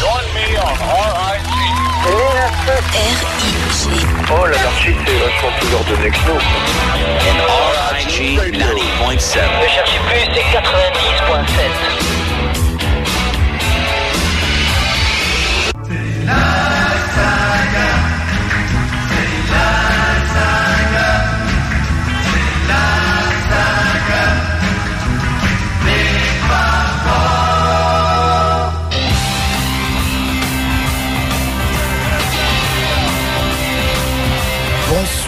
R-I-G. Oh, l'anarchie, c'est vachement plus ordonné que nous. RIG 90.7. Ne cherchez plus, c'est 90.7.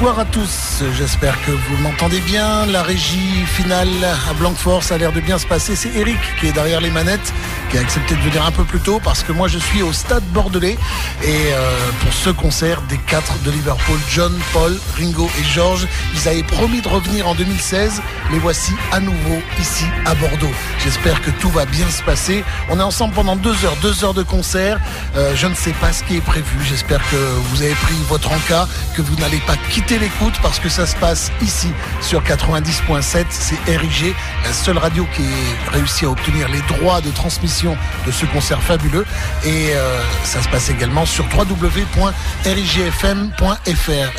Bonsoir à tous, j'espère que vous m'entendez bien. La régie finale à Blanquefort, ça a l'air de bien se passer. C'est Eric qui est derrière les manettes, qui a accepté de venir un peu plus tôt parce que moi je suis au stade bordelais. Et euh, pour ce concert des quatre de Liverpool, John, Paul, Ringo et George, ils avaient promis de revenir en 2016. Les voici à nouveau ici à Bordeaux. J'espère que tout va bien se passer. On est ensemble pendant deux heures, deux heures de concert. Euh, je ne sais pas ce qui est prévu. J'espère que vous avez pris votre encas, que vous n'allez pas quitter l'écoute parce que ça se passe ici sur 90.7. C'est RIG, la seule radio qui a réussi à obtenir les droits de transmission de ce concert fabuleux. Et euh, ça se passe également sur www.rigfm.fr.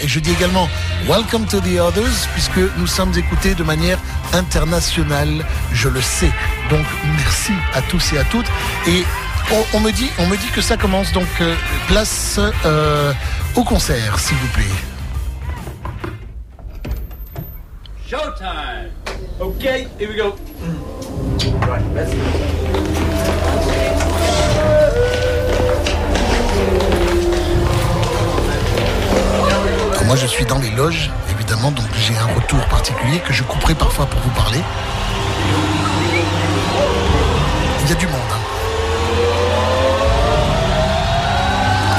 Et je dis également Welcome to the Others puisque nous sommes écoutés de manière internationale, je le sais. Donc merci à tous et à toutes. Et on, on me dit, on me dit que ça commence donc euh, place euh, au concert, s'il vous plaît. Showtime! Okay, here we go. Moi, je suis dans les loges, évidemment, donc j'ai un retour particulier que je couperai parfois pour vous parler. Il y a du monde. hein.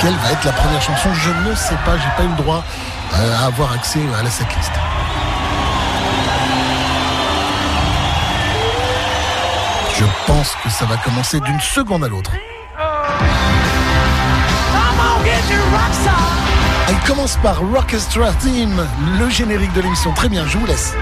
Quelle va être la première chanson? Je ne sais pas, j'ai pas eu le droit euh, à avoir accès à la setlist. Je pense que ça va commencer d'une seconde à l'autre. Elle commence par Rockestra Theme, le générique de l'émission. Très bien, je vous laisse.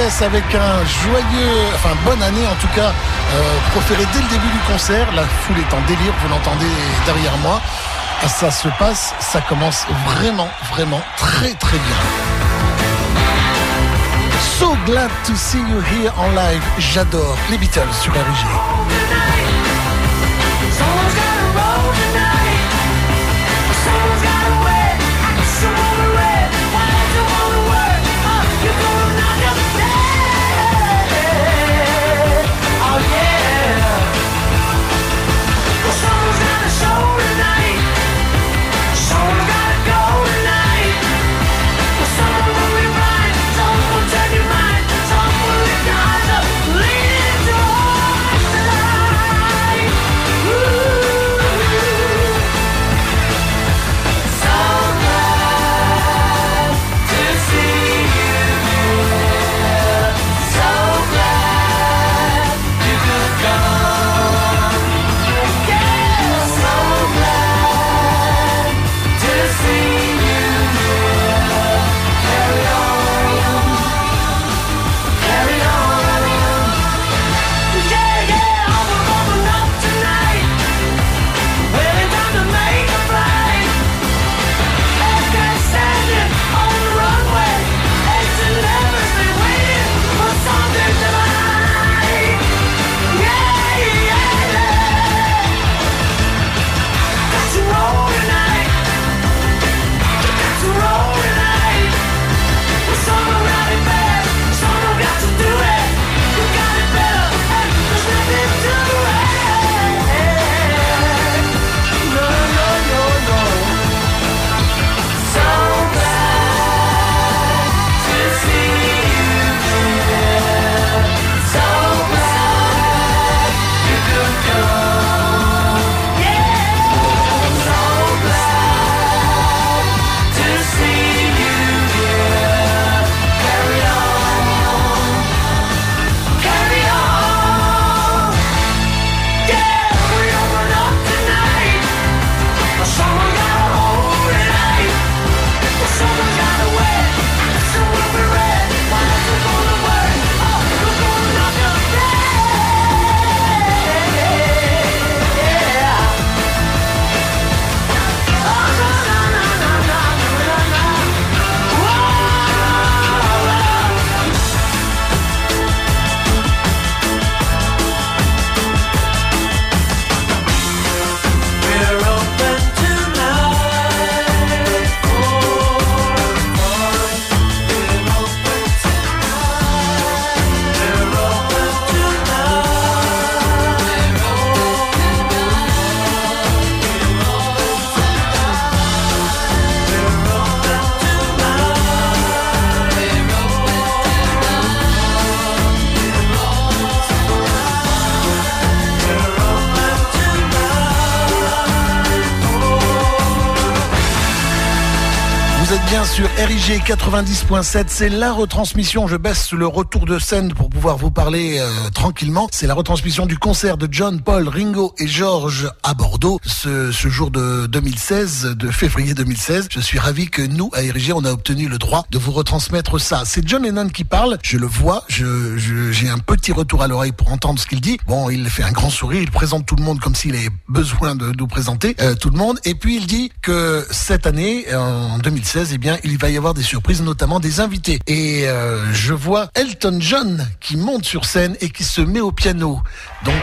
Avec un joyeux, enfin bonne année en tout cas, euh, proféré dès le début du concert. La foule est en délire, vous l'entendez derrière moi. Ça se passe, ça commence vraiment, vraiment très très bien. So glad to see you here en live. J'adore les Beatles sur RG. RIG 90.7, c'est la retransmission. Je baisse le retour de scène pour pouvoir vous parler euh, tranquillement. C'est la retransmission du concert de John, Paul, Ringo et George à Bordeaux ce, ce jour de 2016, de février 2016. Je suis ravi que nous, à RIG, on a obtenu le droit de vous retransmettre ça. C'est John Lennon qui parle, je le vois, je, j'ai un petit retour à l'oreille pour entendre ce qu'il dit. Bon, il fait un grand sourire, il présente tout le monde comme s'il avait besoin de nous présenter euh, tout le monde. Et puis il dit que cette année, en 2016, eh bien, il va y avoir des surprises, notamment des invités. Et euh, je vois Elton John qui monte sur scène et qui se met au piano. Donc,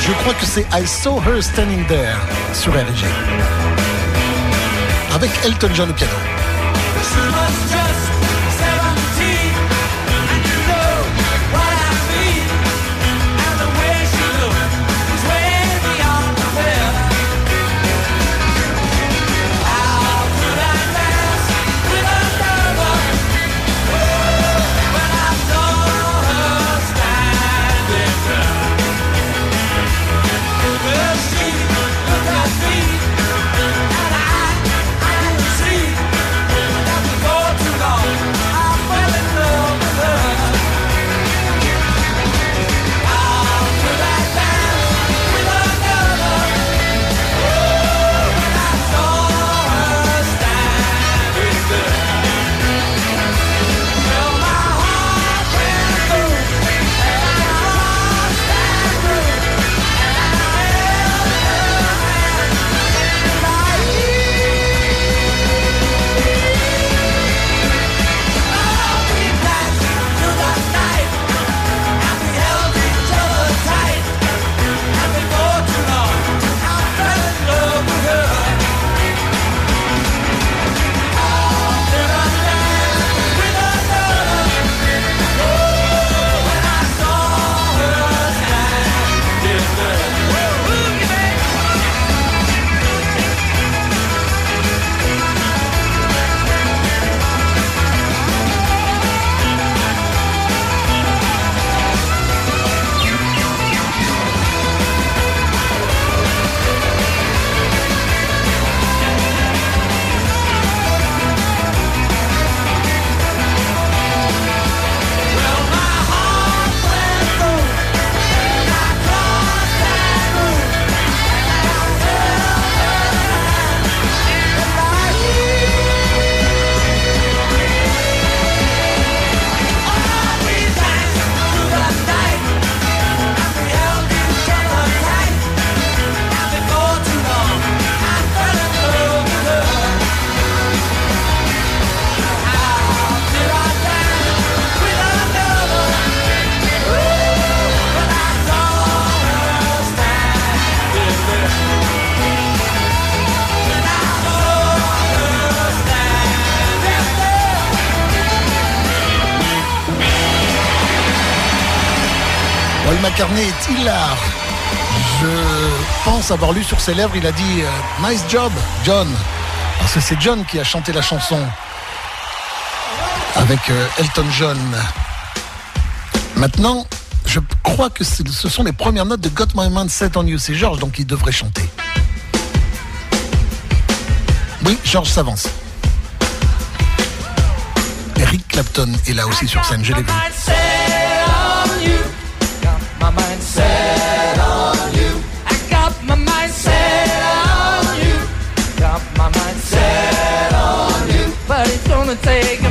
je crois que c'est I Saw Her Standing There sur RG. Avec Elton John au piano. McCartney est hilar. Je pense avoir lu sur ses lèvres, il a dit euh, Nice job, John. Parce que c'est John qui a chanté la chanson avec euh, Elton John. Maintenant, je crois que ce sont les premières notes de Got My Mind Set on You. C'est George donc il devrait chanter. Oui, George s'avance. Eric Clapton est là aussi sur scène, je l'ai vu. my mind set on you. I got my mind set on you. Got my mind set on you. But it's gonna take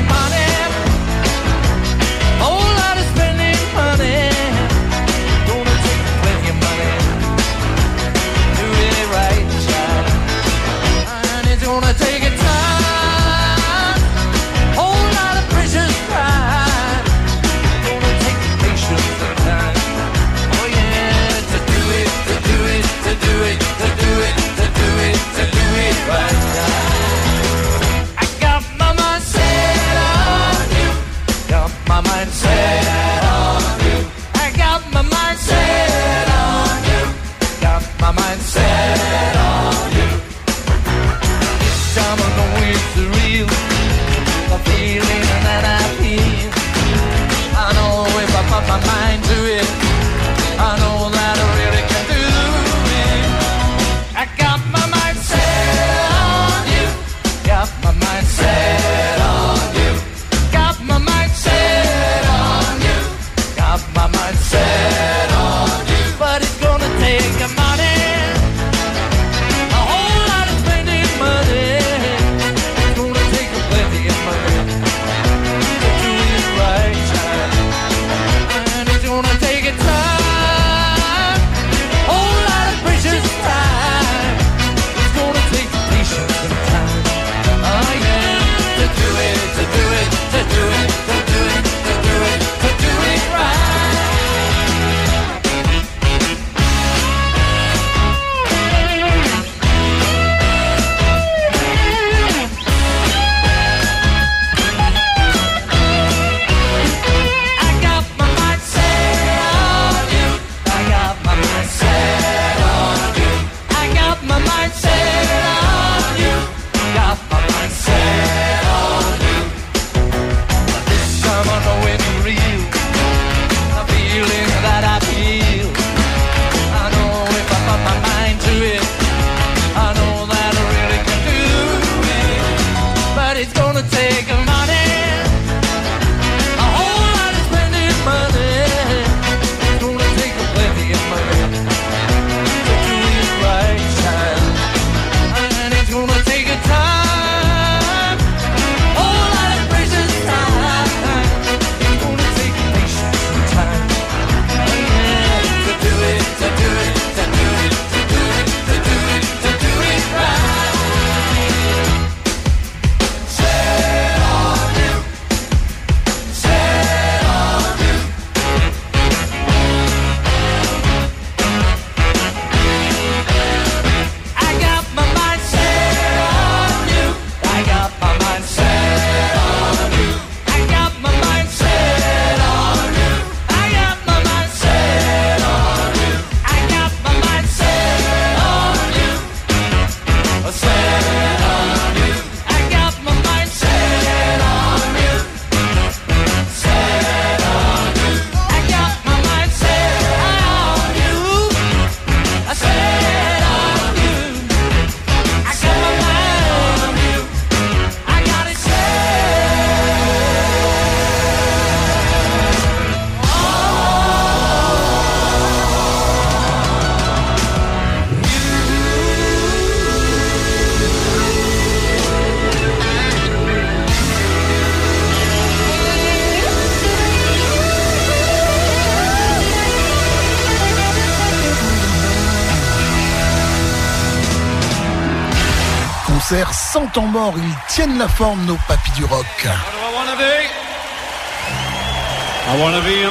temps mort, ils tiennent la forme, nos papis du rock.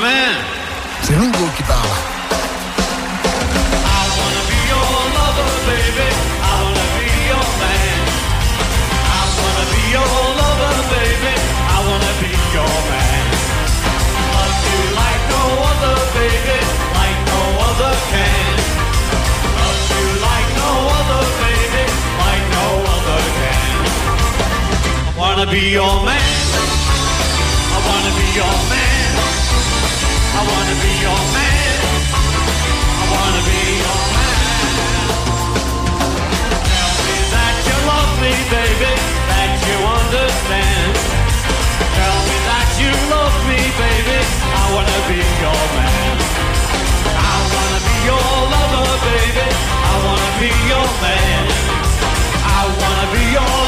Man. C'est Ringo qui parle. Wanna be your man. I wanna be your man. I wanna be your man. I wanna be your man. Tell me that you love me, baby, that you understand. Tell me that you love me, baby. I wanna be your man. I wanna be your lover, baby. I wanna be your man. I wanna be your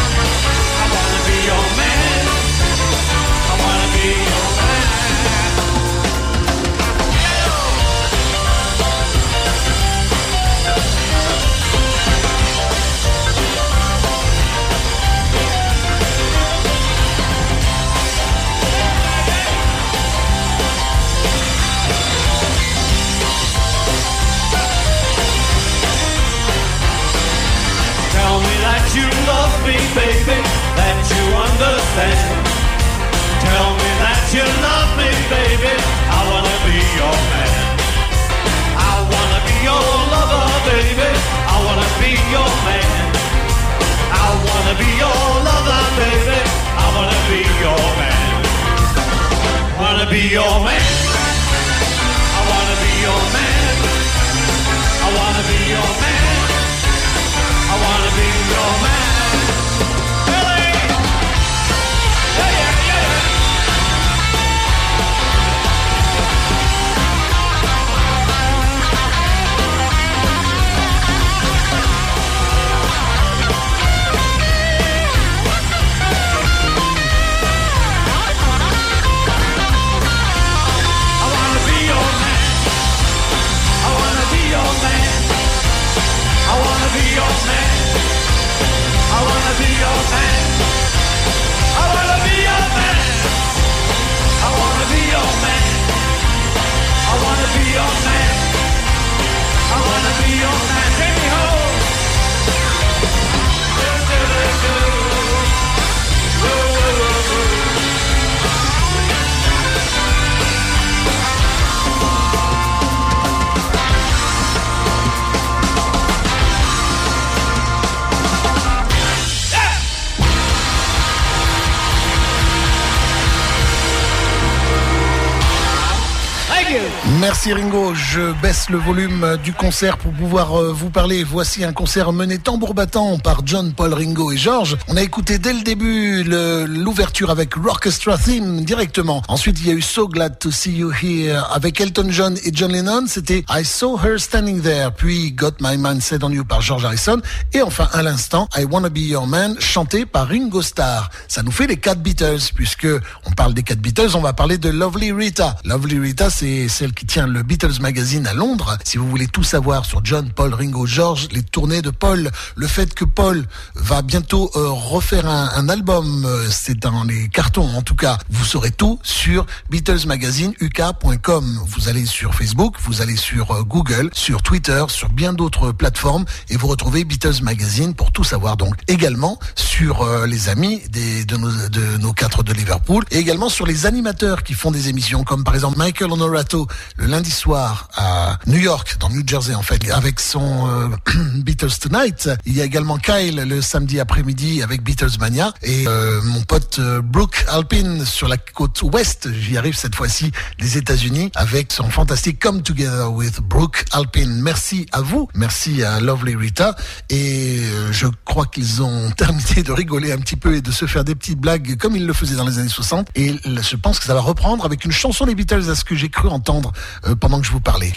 Me, baby, that you understand. Tell me that you love me, baby. I wanna be your man. I wanna be your lover, baby. I wanna be your man. I wanna be your lover, baby. I wanna be your man. Wanna be your man. I wanna be your man. I wanna be your man. I wanna be your man. Merci Ringo, je baisse le volume du concert pour pouvoir euh, vous parler. Voici un concert mené tambour battant par John, Paul, Ringo et George. On a écouté dès le début l'ouverture avec Rockestra Theme directement. Ensuite, il y a eu So Glad to See You Here avec Elton John et John Lennon. C'était I Saw Her Standing There. Puis Got My Mind Set on You par George Harrison. Et enfin, à l'instant, I Wanna Be Your Man chanté par Ringo Starr. Ça nous fait les quatre Beatles puisque on parle des quatre Beatles, on va parler de Lovely Rita. Lovely Rita, c'est celle qui tient le Beatles Magazine à Londres. Si vous voulez tout savoir sur John, Paul, Ringo, George, les tournées de Paul, le fait que Paul va bientôt euh, refaire un, album, euh, c'est dans les cartons en tout cas, vous saurez tout sur Beatles Magazine uk.com. Vous allez sur Facebook, vous allez sur euh, Google, sur Twitter, sur bien d'autres plateformes et vous retrouvez Beatles Magazine pour tout savoir. Donc également sur les amis des, de, nos, de nos quatre de Liverpool et également sur les animateurs qui font des émissions comme par exemple Michael Honorato le lundi soir à New York, dans New Jersey en fait, avec son euh, Beatles Tonight. Il y a également Kyle le samedi après-midi avec Beatles Mania. Et euh, mon pote euh, Brooke Alpin sur la côte ouest, j'y arrive cette fois-ci, des États-Unis avec son fantastique Come Together with Brooke Alpin. Merci à vous, merci à Lovely Rita. Et je crois qu'ils ont terminé de rigoler un petit peu et de se faire des petites blagues comme ils le faisaient dans les années 60 et je pense que ça va reprendre avec une chanson des Beatles à ce que j'ai cru entendre pendant que je vous parlais.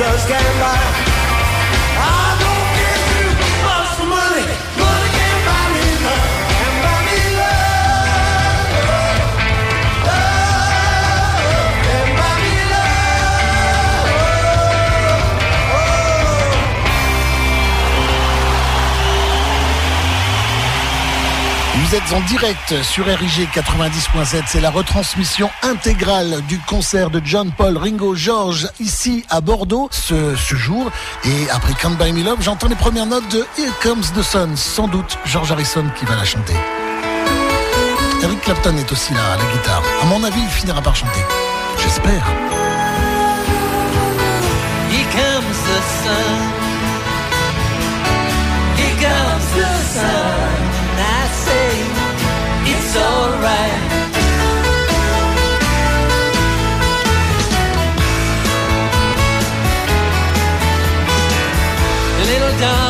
Just came by. I en direct sur RIG 90.7. C'est la retransmission intégrale du concert de John Paul Ringo George ici à Bordeaux ce, ce jour. Et après Can't Buy Me Love, j'entends les premières notes de Here Comes the Sun. Sans doute George Harrison qui va la chanter. Eric Clapton est aussi là à la guitare. À mon avis, il finira par chanter. J'espère. Here comes the sun. Here comes the sun. It's alright. Little darling,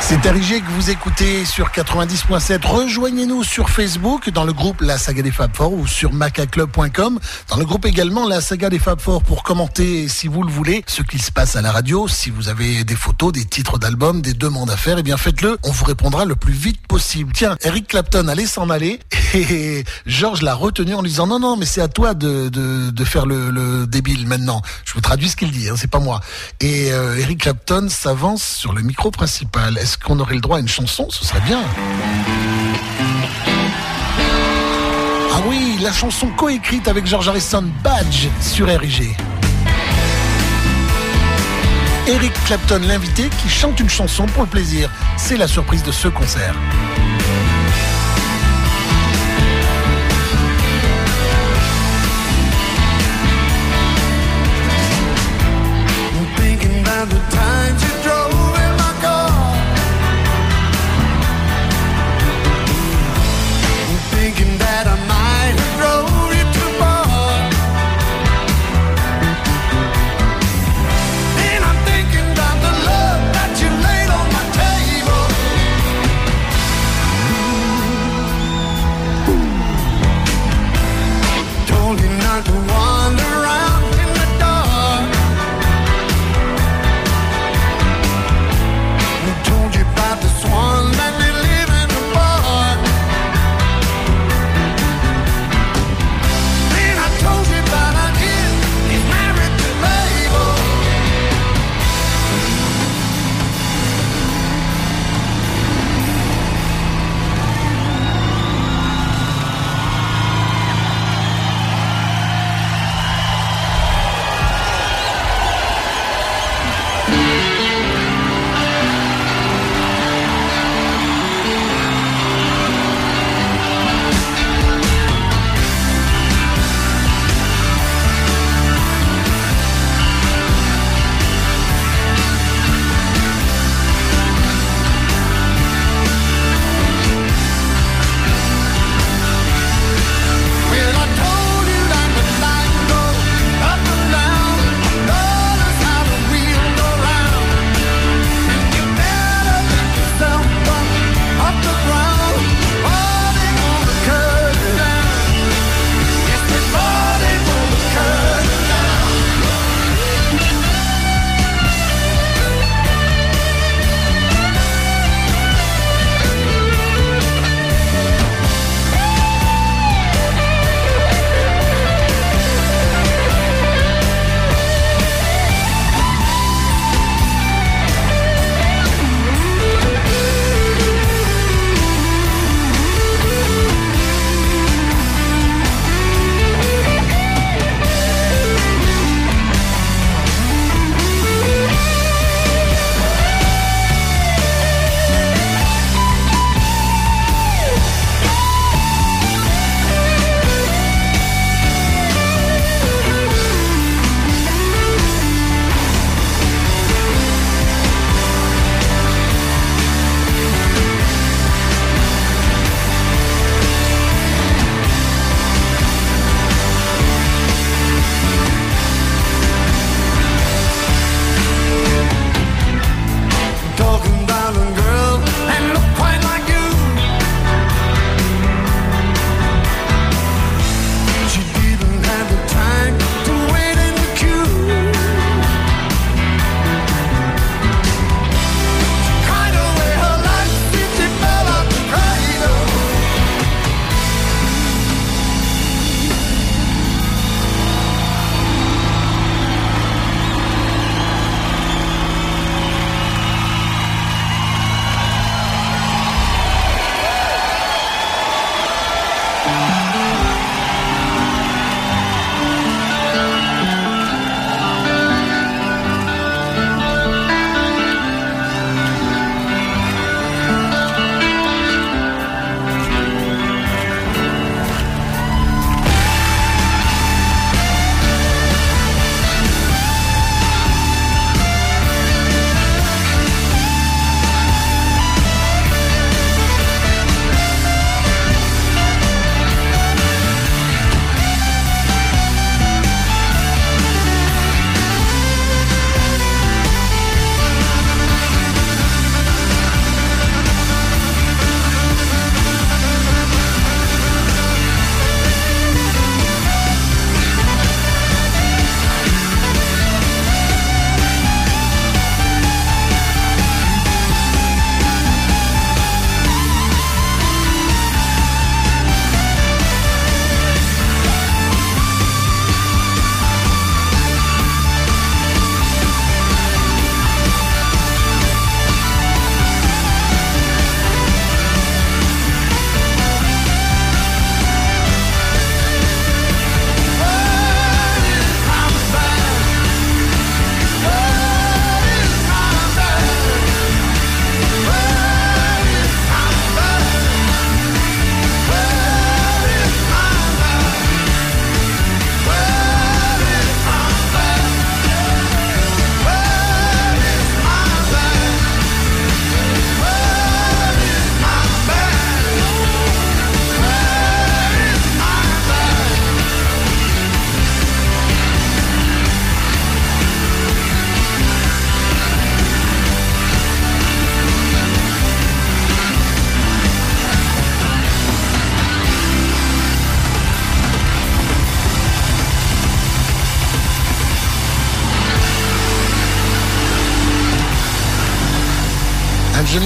C'est RIG que vous écoutez sur 90.7. Rejoignez-nous sur Facebook dans le groupe La Saga des Fab Four ou sur macaclub.com. Dans le groupe également La Saga des Fab Four pour commenter, si vous le voulez, ce qui se passe à la radio. Si vous avez des photos, des titres d'albums, des demandes à faire, eh bien faites-le. On vous répondra le plus vite possible. Tiens, Eric Clapton allait s'en aller et Georges l'a retenu en lui disant non, non, mais c'est à toi de, de, de faire le, le, débile maintenant. Je vous traduis ce qu'il dit, hein, c'est pas moi. Et euh, Eric Clapton s'avance sur le micro principal. Est-ce qu'on aurait le droit à une chanson? Ce serait bien. Ah oui, la chanson coécrite avec George Harrison, Badge, sur RIG. Eric Clapton, l'invité, qui chante une chanson pour le plaisir. C'est la surprise de ce concert.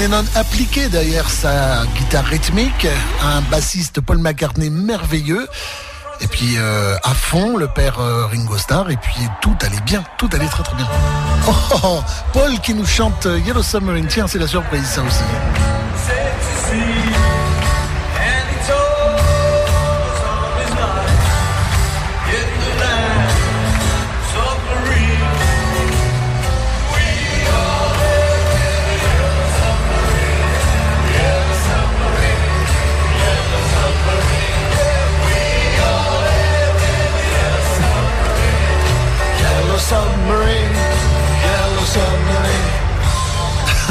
Lennon appliqué derrière sa guitare rythmique, un bassiste Paul McCartney merveilleux. Et puis euh, à fond le père euh, Ringo Starr et puis tout allait bien, tout allait très très bien. Oh, oh, oh, Paul qui nous chante euh, Yellow Submarine, tiens c'est la surprise ça aussi.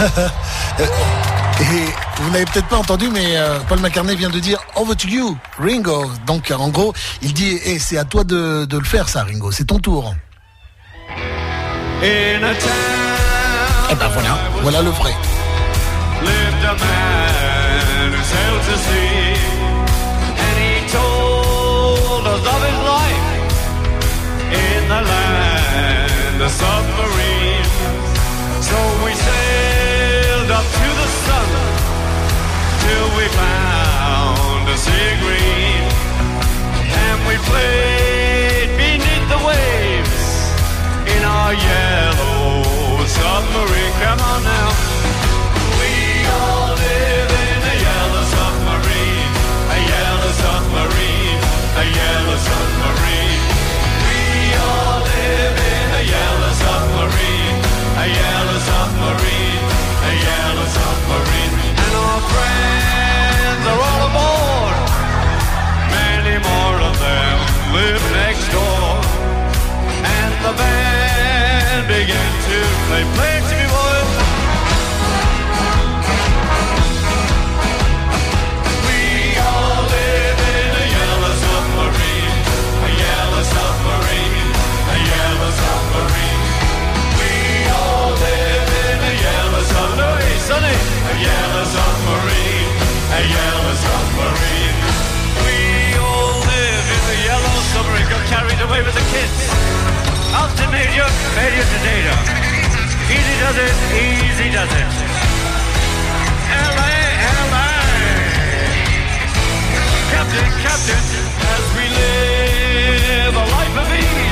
Et vous n'avez peut-être pas entendu, mais euh, Paul McCartney vient de dire Over to you, Ringo. Donc en gros, il dit eh, c'est à toi de, de le faire ça, Ringo, c'est ton tour. Et ben voilà, voilà le vrai. in the land of submarines. So we to the sun till we found a sea green, and we played beneath the waves in our yellow submarine. Come on now. We all live in a yellow submarine, a yellow submarine, a yellow submarine. We all live in a yellow submarine, a yellow the band began to play, play to me, boys. We all live in a yellow submarine, a yellow submarine, a yellow submarine. We all live in a yellow submarine, Sonny, a yellow submarine, a yellow submarine. We all live in a yellow submarine, got carried away with the kids. Alton Major, Major Potato. Easy does it, easy does it. L.A., L.A. Captain, Captain, as we live a life of ease.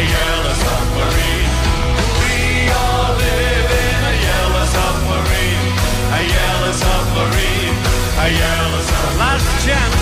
a yellow submarine. We all live in a yellow submarine. A yellow submarine. A yellow submarine. Last chance.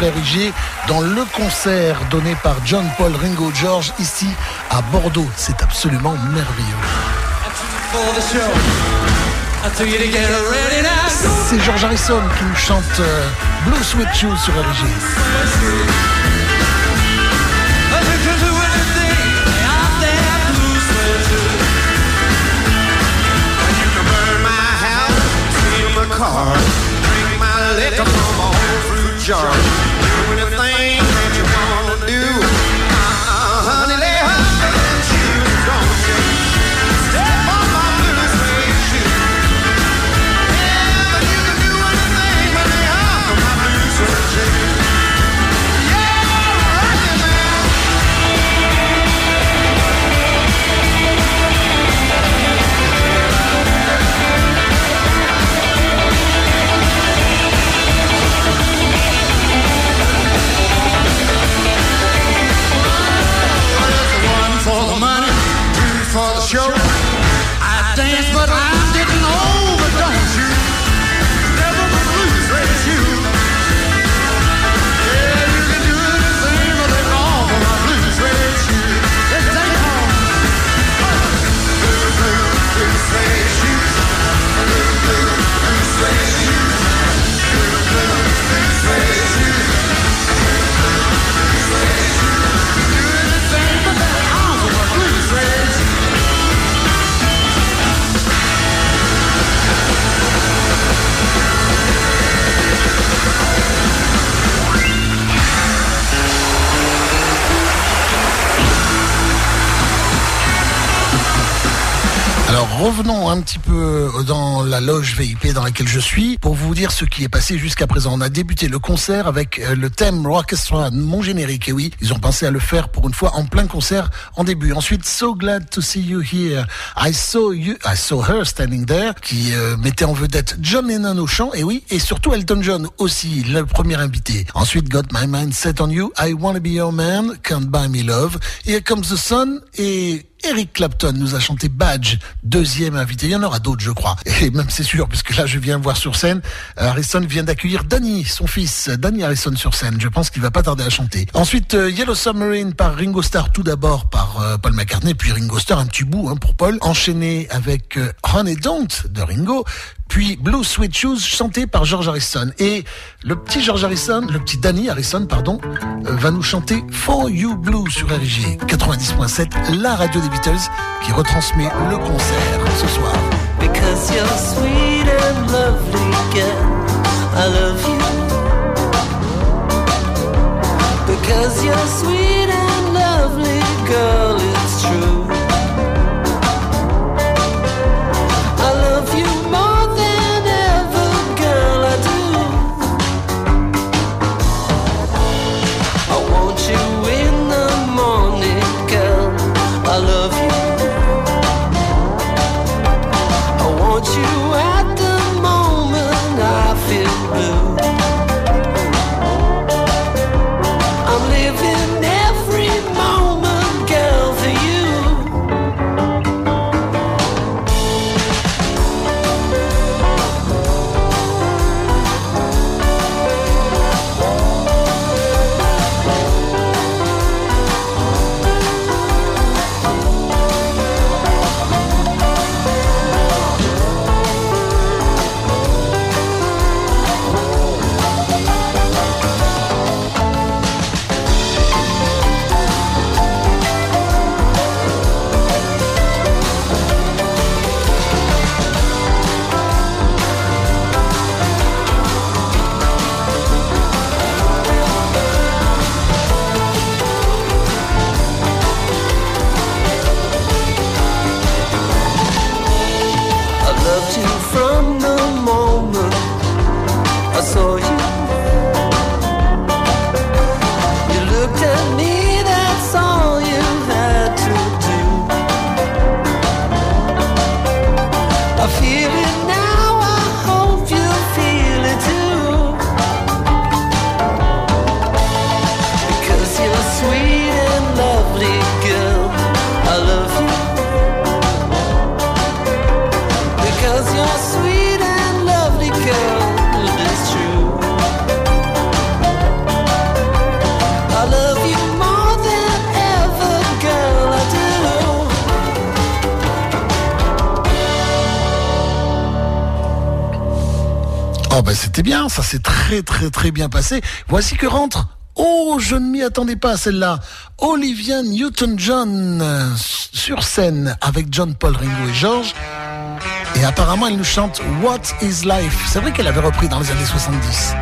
RIG dans le concert donné par John Paul Ringo George ici à Bordeaux. C'est absolument merveilleux. C'est George Harrison qui nous chante euh, Blue Sweet Shoes sur RIG. car. Drink my liquor from a whole fruit jar. Revenons un petit peu dans la loge VIP dans laquelle je suis pour vous dire ce qui est passé jusqu'à présent. On a débuté le concert avec euh, le thème Orchestra, mon générique. Et oui, ils ont pensé à le faire pour une fois en plein concert en début. Ensuite, So Glad to See You Here. I saw you, I saw her standing there, qui euh, mettait en vedette John Lennon au chant. Et oui, et surtout Elton John aussi, le premier invité. Ensuite, Got My Mind Set on You, I Wanna Be Your Man, Can't Buy Me Love. Here Comes the Sun et Eric Clapton nous a chanté Badge, deuxième invité. Il y en aura d'autres, je crois. Et même c'est sûr, puisque là, je viens voir sur scène, Harrison vient d'accueillir Danny, son fils, Danny Harrison sur scène. Je pense qu'il va pas tarder à chanter. Ensuite, euh, Yellow Submarine par Ringo Starr, tout d'abord par euh, Paul McCartney, puis Ringo Starr, un petit bout hein, pour Paul, enchaîné avec euh, Honey Don't de Ringo, puis Blue Sweet Shoes chanté par George Harrison. Et le petit George Harrison, le petit Danny Harrison, pardon, euh, va nous chanter For You Blue sur RG 90.7, la radio des Beatles qui retransmet le concert ce soir. Because you're sweet and lovely, girl. I love you. Because you're sweet and lovely, girl. C'était bien, ça s'est très très très bien passé. Voici que rentre. Oh, je ne m'y attendais pas à celle-là. Olivia Newton-John sur scène avec John Paul Ringo et George. Et apparemment, elle nous chante What is Life? C'est vrai qu'elle avait repris dans les années 70.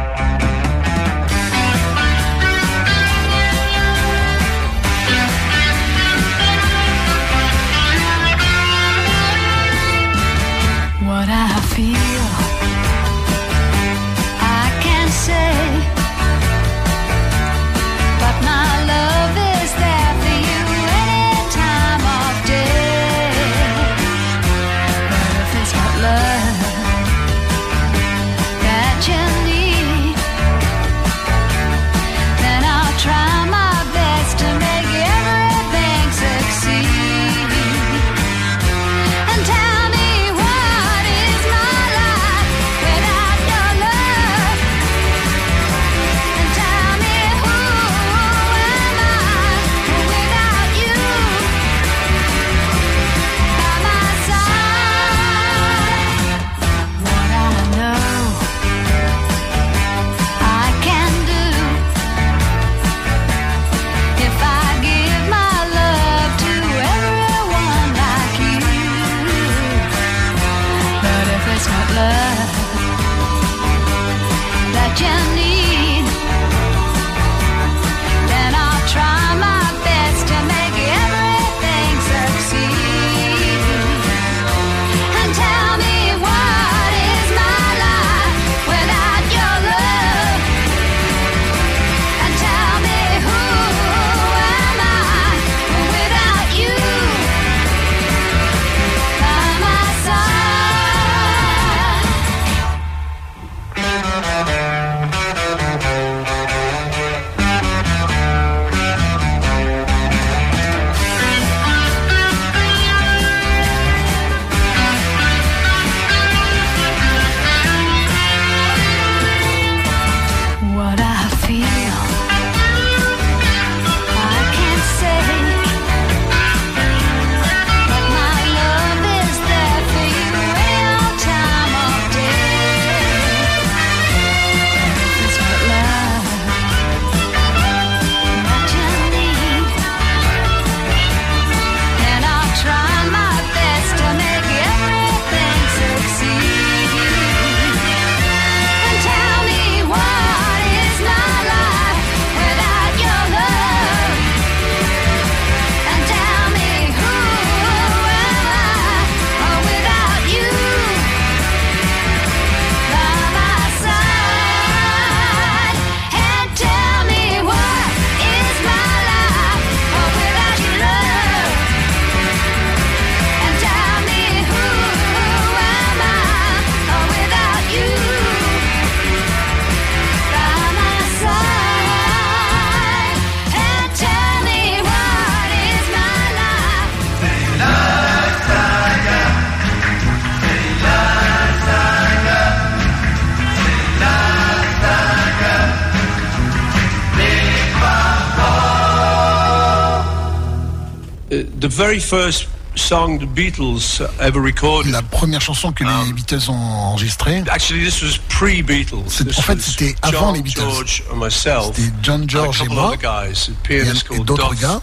Very first song the Beatles ever recorded. La première chanson que les Beatles ont enregistrée, Actually, this was pre-Beatles. En fait, c'était avant John, les Beatles. George and myself. c'était John, and a George et couple moi, other guys, a et, pianist et d'autres gars.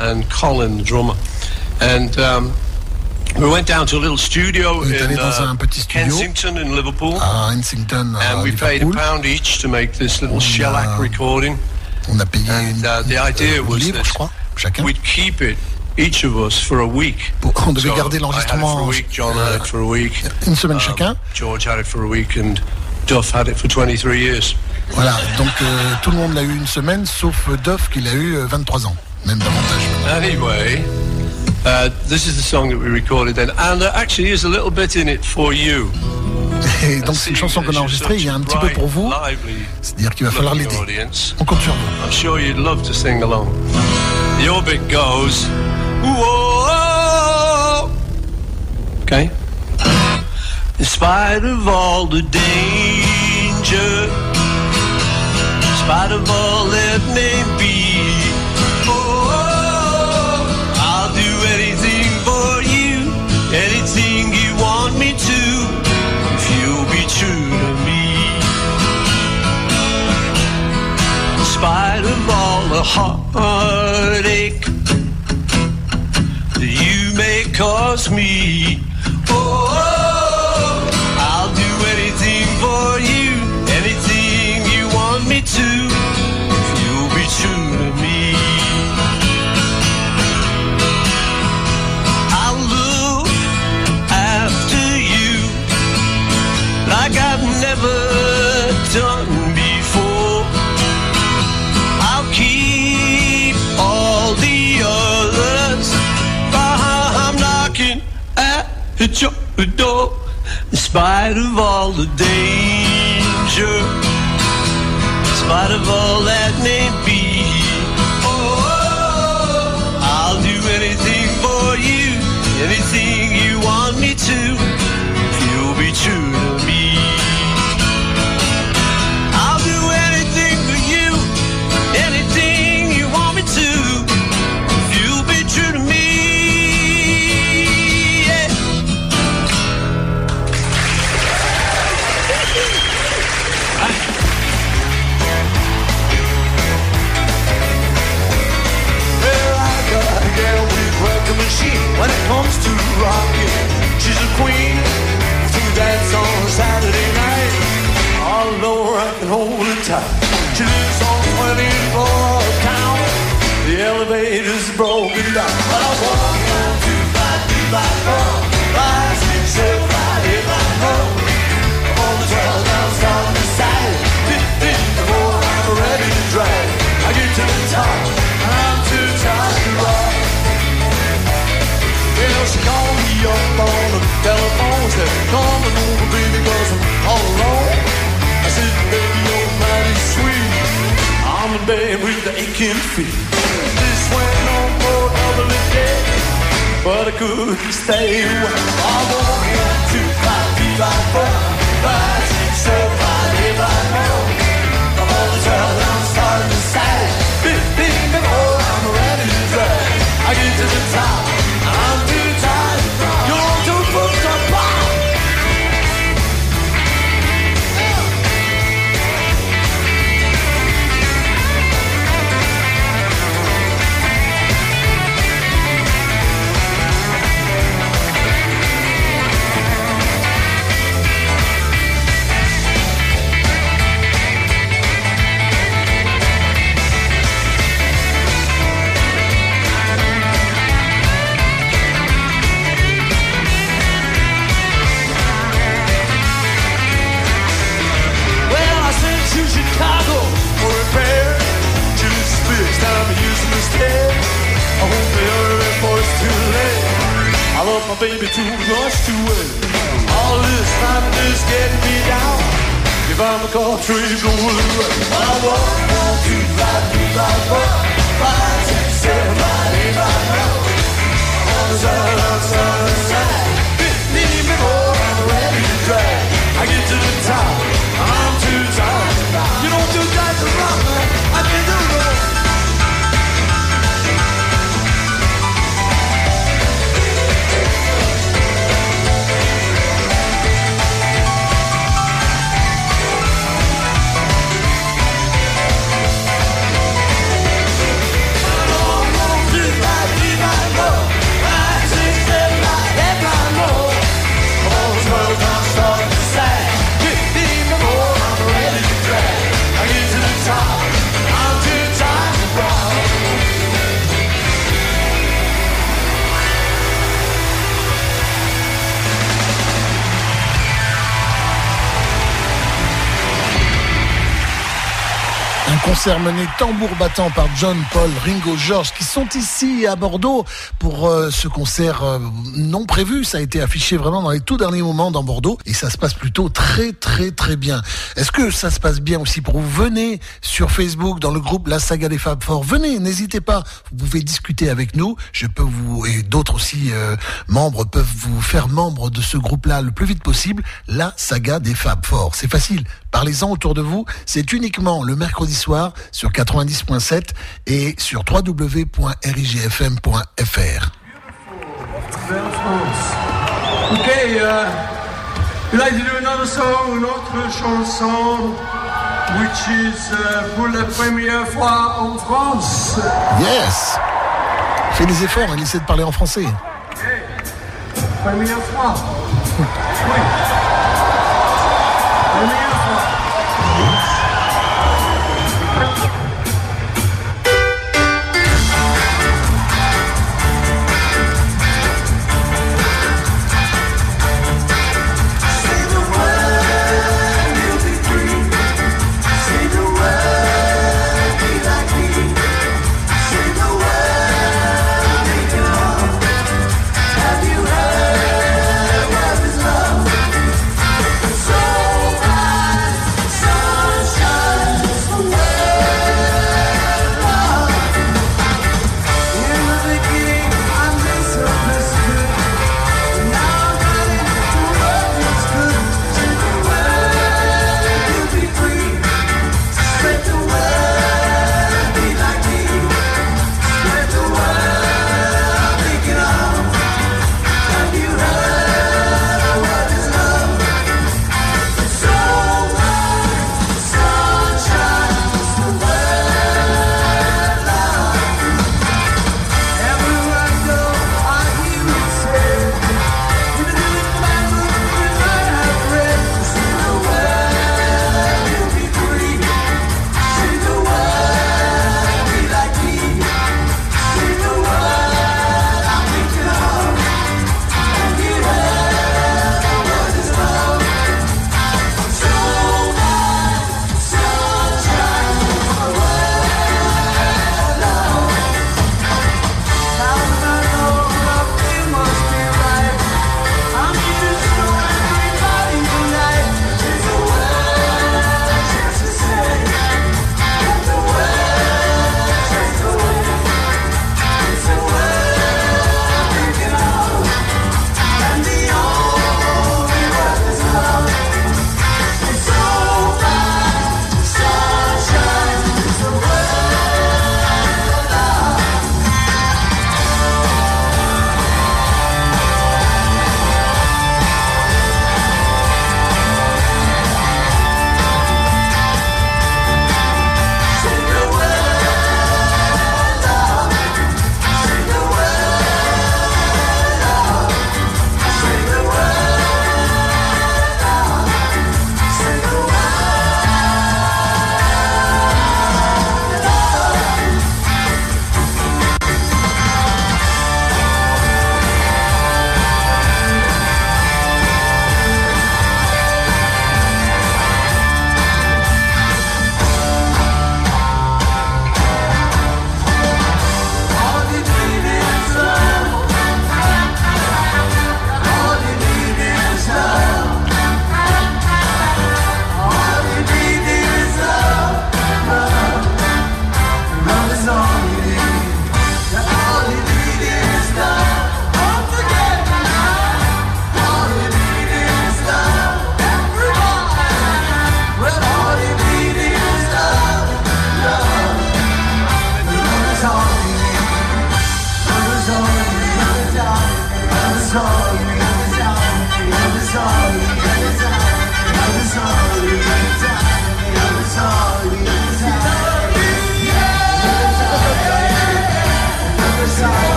and Colin, the drummer. And um, we went down to a little studio in dans uh, un petit studio Kensington in Liverpool. à Kensington, à and we paid a Liverpool. pound each to make this little shellac recording. On a payé And une, uh, the idea was livre, that je crois, chacun. we'd keep it, each of us, for a week. Pour- on devait garder l'enregistrement week. une semaine Um, chacun. George had it for a week, and Duff had it for 23 years. Voilà, donc euh, tout le monde l'a eu une semaine, sauf euh, Duff qui l'a eu euh, 23 ans, même davantage. Anyway, uh, this is the song that we recorded then, and there actually is a little bit in it for you. Et donc c'est une chanson qu'on a enregistrée, il y a un petit peu pour vous, c'est-à-dire qu'il va falloir l'aider. On compte sur vous. I'm sure you'd love to sing along. Your bit goes. Okay. In spite of all the danger, in spite of all that may be, oh, I'll do anything for you, anything you want me to, if you'll be true to me. In spite of all the heartache you may cause me. Your door in spite of all the danger, in spite of all that may be. Oh, I'll do anything for you, anything you want me to, comes to rocking. She's a queen to dance on a Saturday night. All know I can hold her tight. She lives on 24 town. The elevator's broken down. But I walk down bed with the aching feet. This went on for a couple of but I couldn't stay. I walk one, two, five, three, five, four, five, six, seven, five, eight, nine, nine. I'm on the trail I'm starting to sag. Fifteen before I'm ready to drag. I get to the top, Mené tambour battant par John, Paul, Ringo, George qui sont ici à Bordeaux pour euh, ce concert euh, non prévu. Ça a été affiché vraiment dans les tout derniers moments dans Bordeaux et ça se passe plutôt très très très bien. Est-ce que ça se passe bien aussi pour vous? Venez sur Facebook dans le groupe La Saga des Fab Four. Venez, n'hésitez pas. Vous pouvez discuter avec nous. Je peux vous et d'autres aussi euh, membres peuvent vous faire membre de ce groupe-là le plus vite possible. La Saga des Fab Four. C'est facile. Parlez-en autour de vous. C'est uniquement le mercredi soir sur 90.7 et sur www.rigfm.fr. Okay, uh, like to do another song, une autre chanson which is uh, pour la première fois en France. Yes Fais des efforts, il essaie de parler en français. Première fois. Oui. Première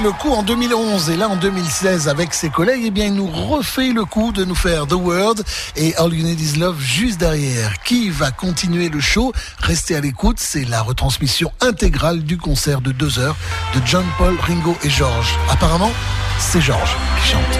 le coup en 2011 et là en 2016 avec ses collègues, eh bien il nous refait le coup de nous faire The World et All You Need Is Love juste derrière. Qui va continuer le show? Restez à l'écoute, c'est la retransmission intégrale du concert de deux heures de John Paul, Ringo et George. Apparemment, c'est George qui chante.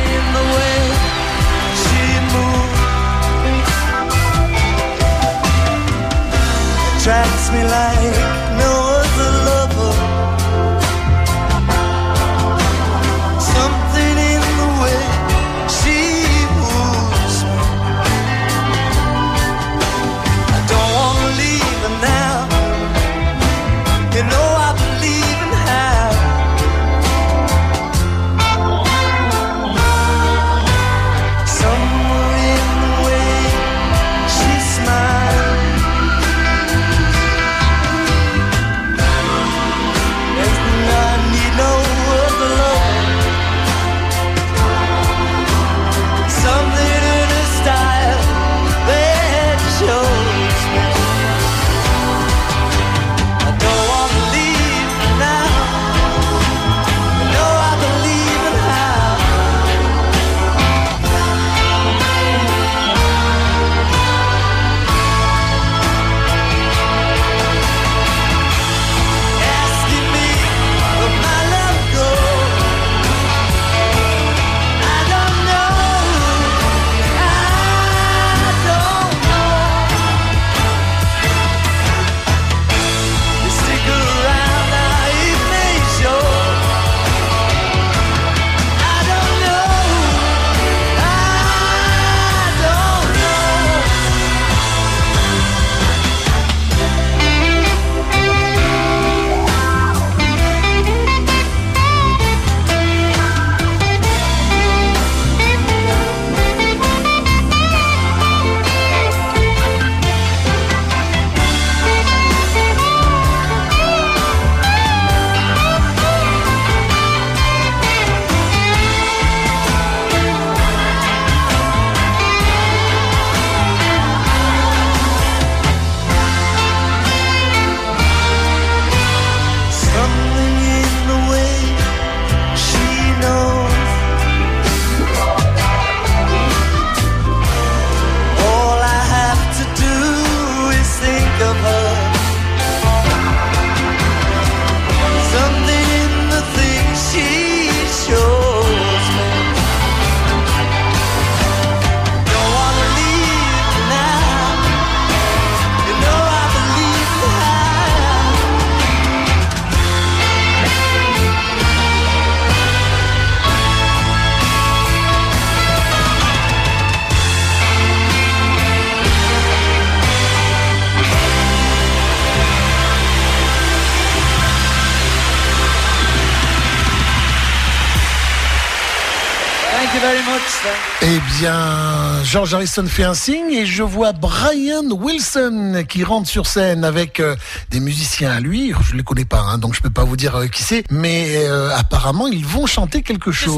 George Harrison fait un signe et je vois Brian Wilson qui rentre sur scène avec euh, des musiciens à lui. Je les connais pas, hein, donc je peux pas vous dire euh, qui c'est, mais euh, apparemment ils vont chanter quelque chose.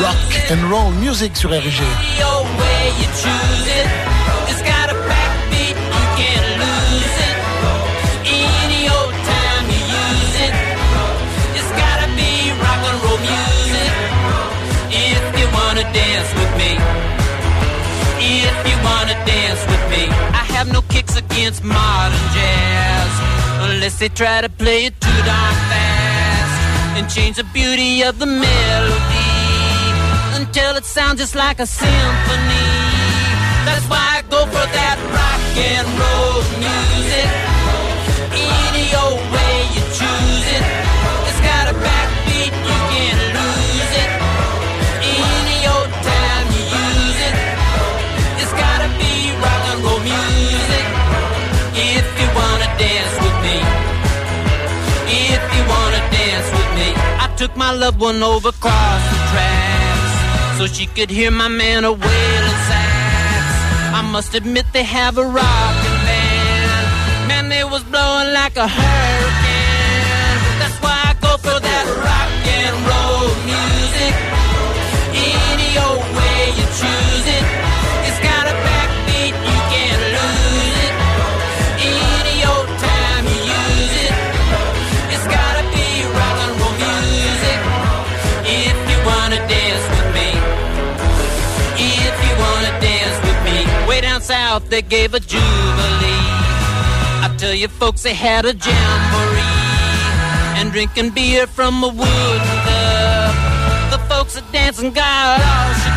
Rock and roll music sur RG. Dance with me. If you wanna dance with me. I have no kicks against modern jazz. Unless they try to play it too darn fast. And change the beauty of the melody until it sounds just like a symphony. That's why I go for that rock and roll music. Any old way you choose it. Took my loved one over across the tracks so she could hear my man a wailing sax. I must admit they have a rockin' band. Man, they was blowing like a hurricane. South they gave a jubilee. I tell you folks they had a jamboree. And drinking beer from a wooden cup. The folks at dancing got all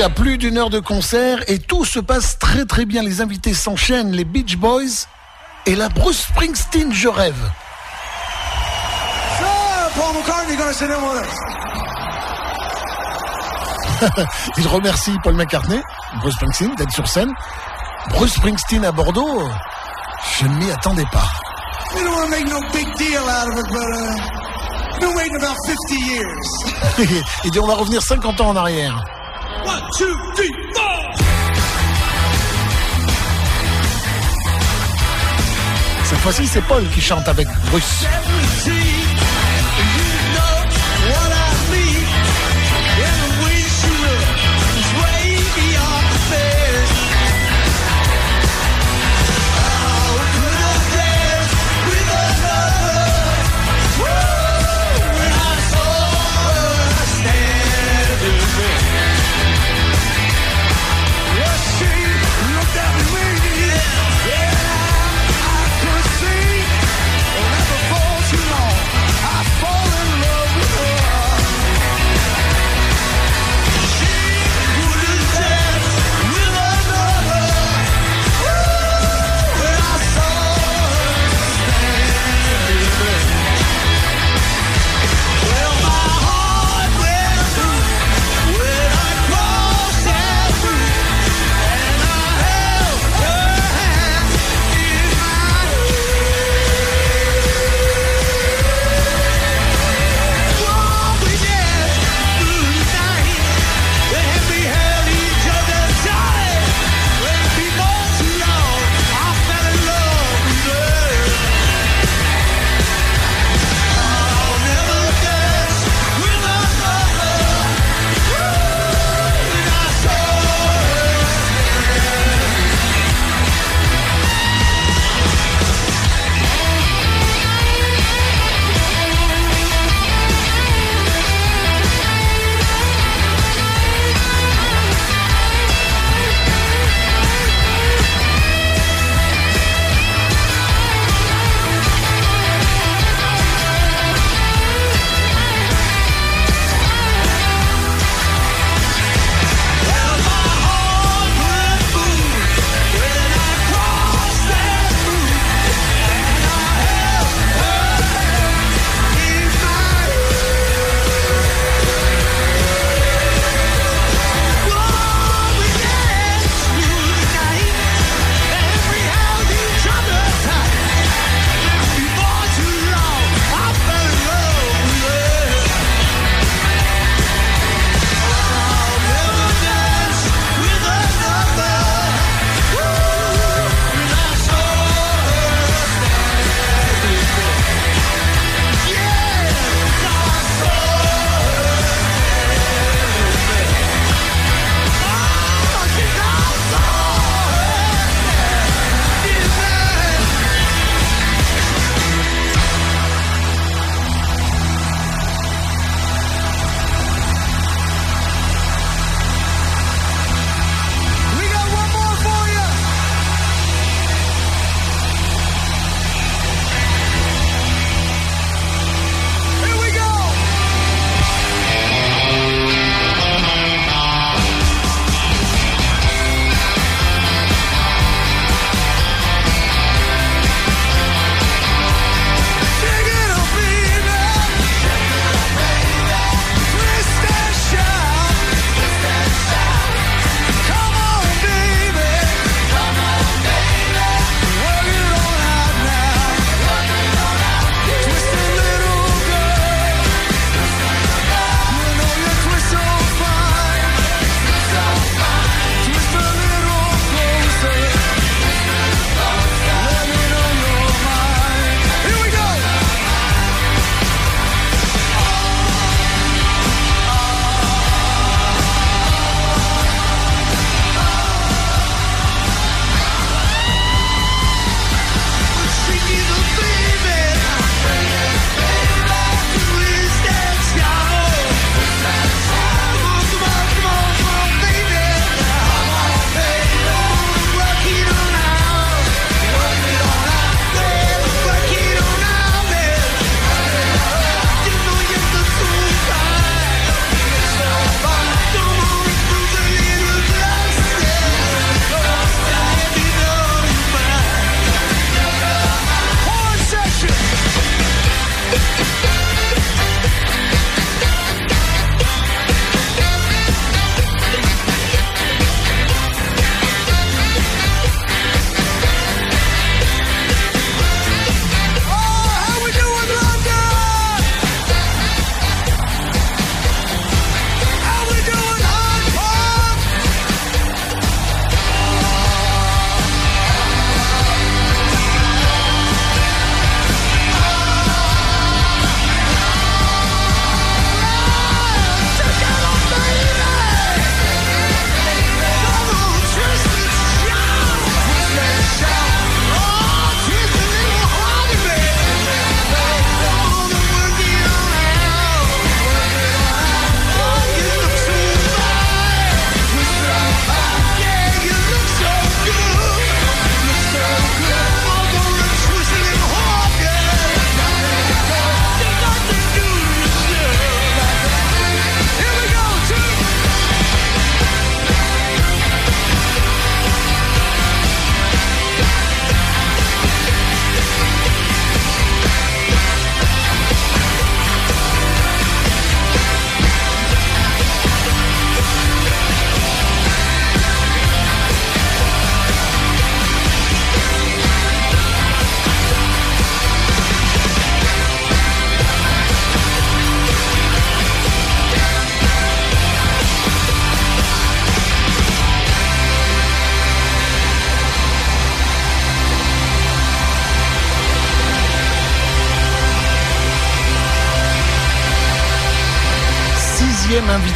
Déjà plus d'une heure de concert et tout se passe très très bien. Les invités s'enchaînent, les Beach Boys et la Bruce Springsteen, je rêve. Il remercie Paul McCartney, Bruce Springsteen, d'être sur scène. Bruce Springsteen à Bordeaux, je ne m'y attendais pas. Uh, been waiting about 50 years. Il dit on va revenir 50 ans en arrière. One, two, three, four. Cette fois-ci, c'est Paul qui chante avec Bruce.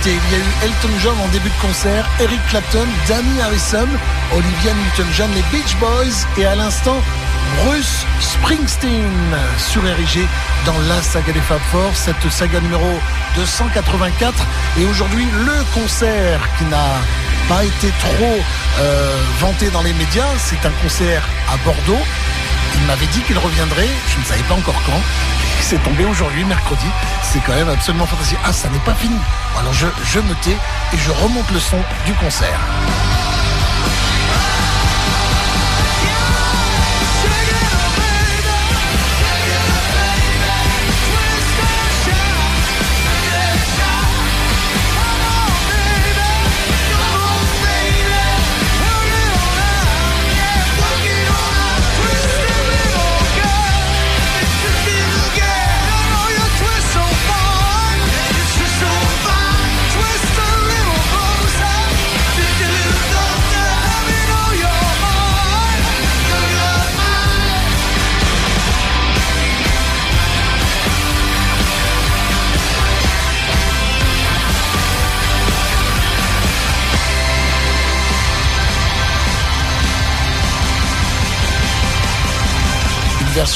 Il y a eu Elton John en début de concert, Eric Clapton, Danny Harrison, Olivia Newton-John, les Beach Boys et à l'instant Bruce Springsteen sur RIG dans la saga des Fab Four, cette saga numéro 284 et aujourd'hui le concert qui n'a pas été trop euh, vanté dans les médias, c'est un concert à Bordeaux. Il m'avait dit qu'il reviendrait, je ne savais pas encore quand. C'est tombé aujourd'hui, mercredi. C'est quand même absolument fantastique. Ah, ça n'est pas fini. Alors je, je me tais et je remonte le son du concert.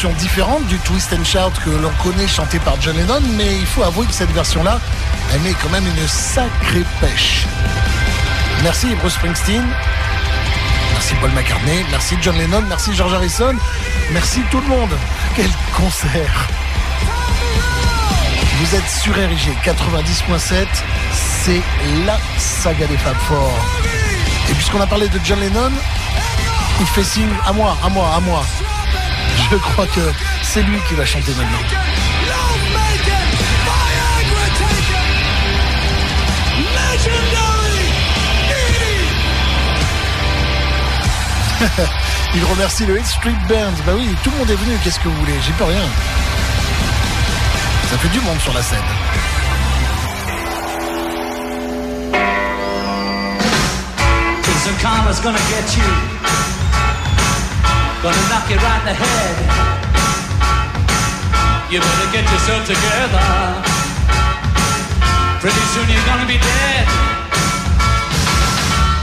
Différente du Twist and Shout que l'on connaît chanté par John Lennon, mais il faut avouer que cette version-là, elle met quand même une sacrée pêche. Merci Bruce Springsteen. Merci Paul McCartney, merci John Lennon, merci George Harrison, merci tout le monde. Quel concert Vous êtes sur RIG 90.7, c'est la saga des Fab Four. Et puisqu'on a parlé de John Lennon, il fait signe à moi, à moi, à moi. Je crois que c'est lui qui va chanter maintenant. Il remercie le Hit Street Band. Bah oui, tout le monde est venu, qu'est-ce que vous voulez? J'y peux rien. Ça fait du monde sur la scène. Gonna knock you right in the head. You better get yourself together. Pretty soon you're gonna be dead.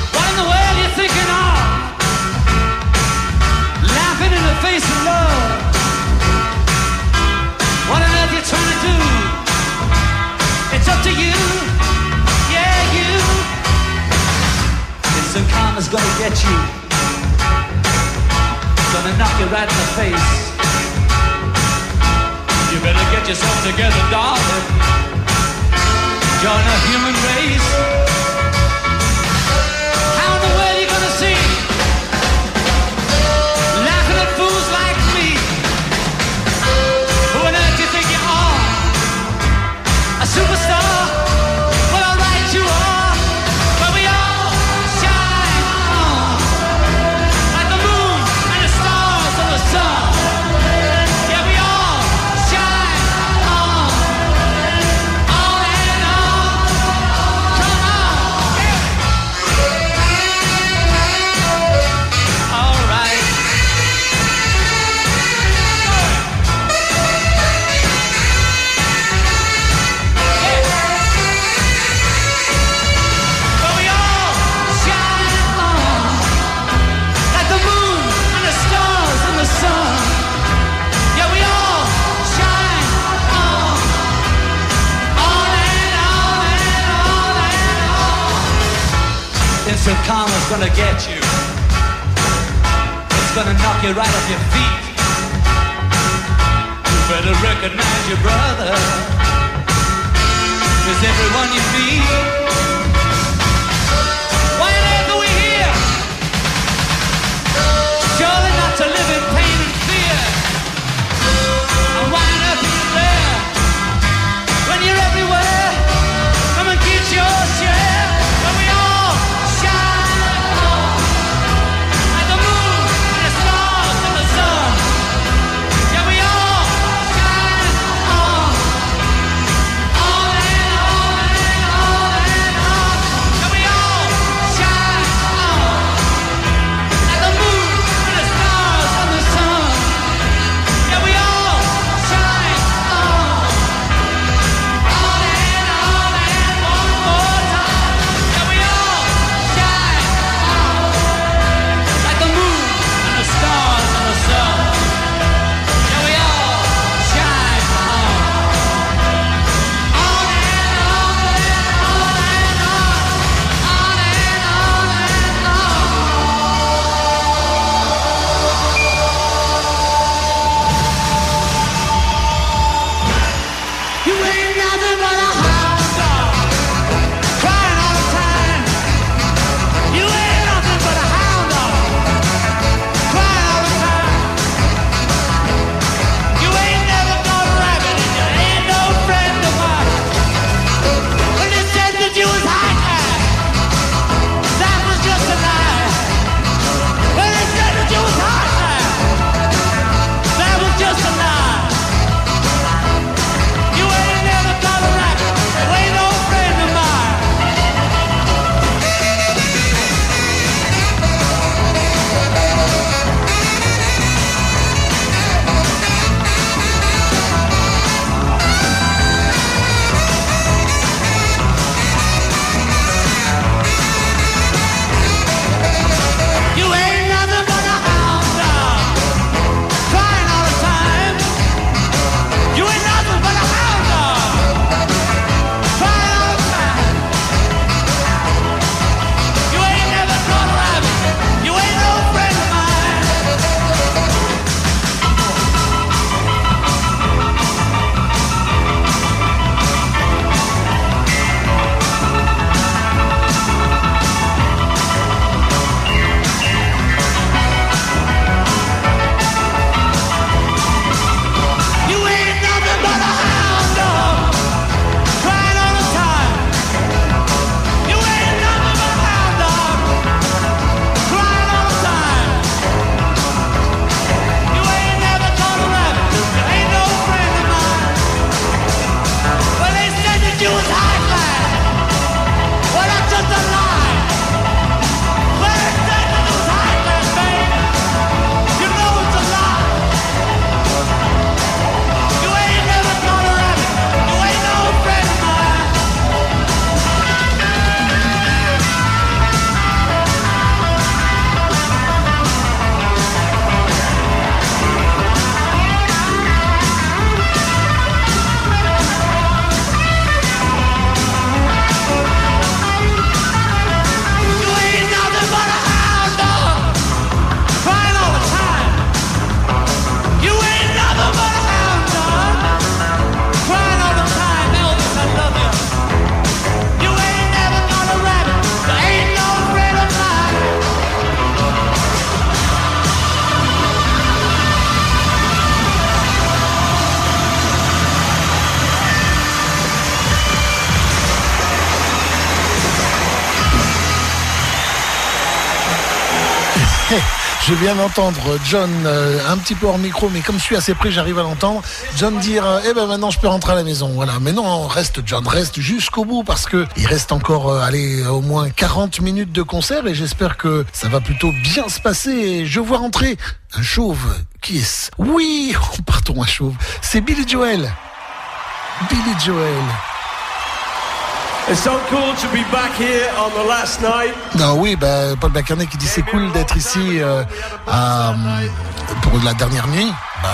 What in the world you thinking of? Laughing in the face of love. What on earth are you trying to do? It's up to you. Yeah, you. Instant karma's gonna get you. Gonna knock you right in the face. You better get yourself together, darling. Join a human race. Je viens d'entendre John euh, un petit peu hors micro, mais comme je suis assez près, j'arrive à l'entendre. John dire euh, Eh ben maintenant je peux rentrer à la maison. Voilà. Mais non, reste John, reste jusqu'au bout parce que il reste encore euh, allez, au moins 40 minutes de concert et j'espère que ça va plutôt bien se passer. Et je vois rentrer un chauve. Est-ce Oui, partons un chauve. C'est Billy Joel. Billy Joel. Cool to be back here on the last night. Non, oui, bah, Paul McCartney qui dit c'est cool d'être ici euh, à, pour la dernière nuit. Bah,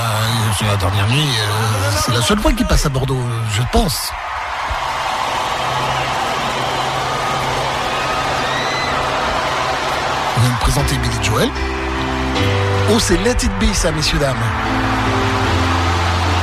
c'est la dernière nuit. euh, c'est la seule fois qu'il passe à Bordeaux, je pense. On vient de présenter Billy Joel. Oh, c'est Let It Be, ça, messieurs, dames.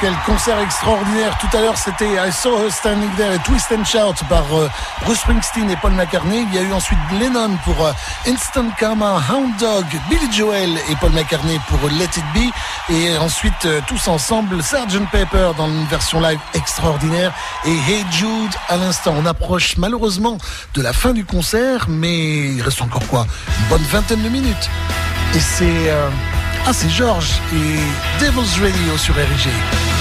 quel concert extraordinaire. Tout à l'heure, c'était I Saw Her Standing There et Twist and Shout par euh, Bruce Springsteen et Paul McCartney. Il y a eu ensuite Lennon pour euh, Instant Karma, Hound Dog, Billy Joel et Paul McCartney pour Let It Be. Et ensuite, euh, tous ensemble, Sgt. Pepper dans une version live extraordinaire et Hey Jude à l'instant. On approche malheureusement de la fin du concert, mais il reste encore quoi? Une bonne vingtaine de minutes. Et c'est... ah, c'est Georges et Devil's Radio sur RG.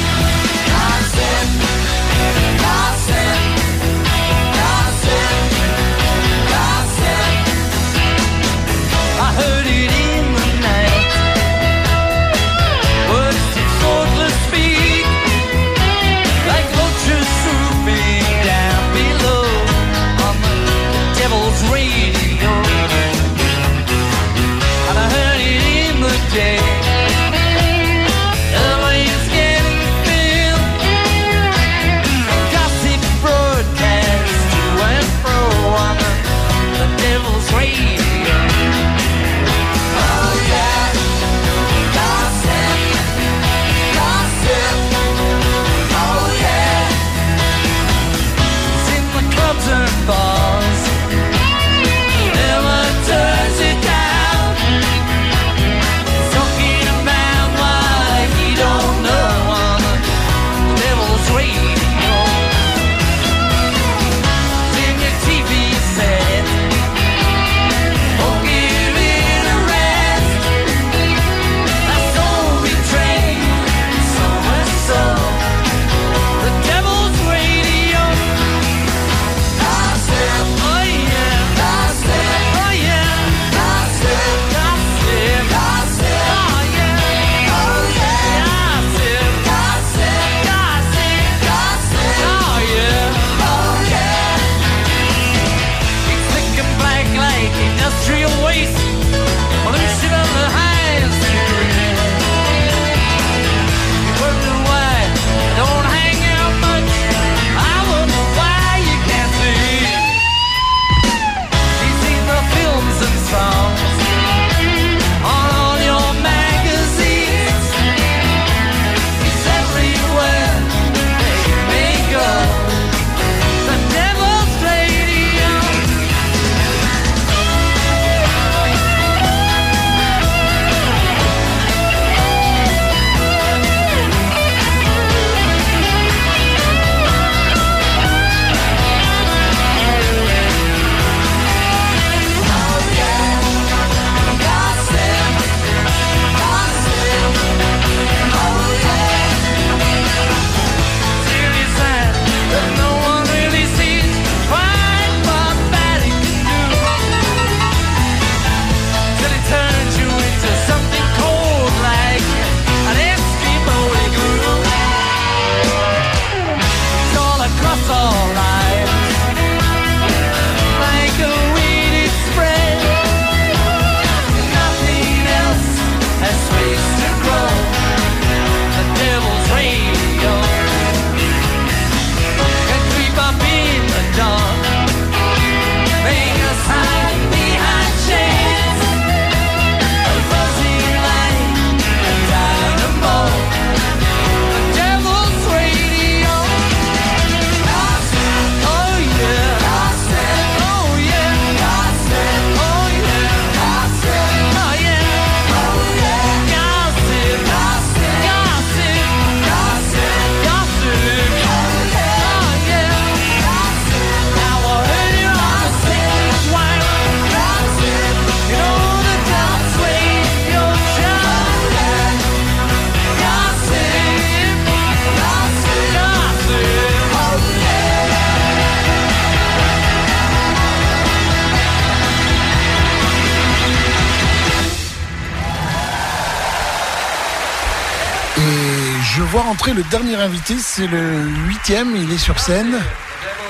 Rentrer le dernier invité, c'est le huitième, il est sur scène.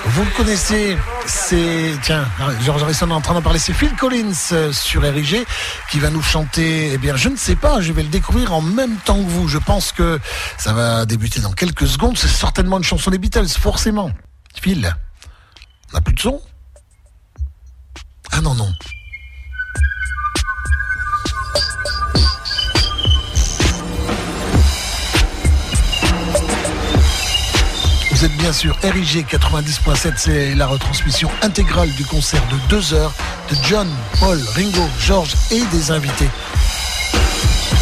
Vous le connaissez, c'est tiens, George Harrison est en train d'en parler, c'est Phil Collins euh, sur RIG qui va nous chanter. Eh bien, je ne sais pas, je vais le découvrir en même temps que vous. Je pense que ça va débuter dans quelques secondes. C'est certainement une chanson des Beatles, forcément. Phil, on n'a plus de son? Sûr RIG 90.7, c'est la retransmission intégrale du concert de deux heures de John, Paul, Ringo, George et des invités.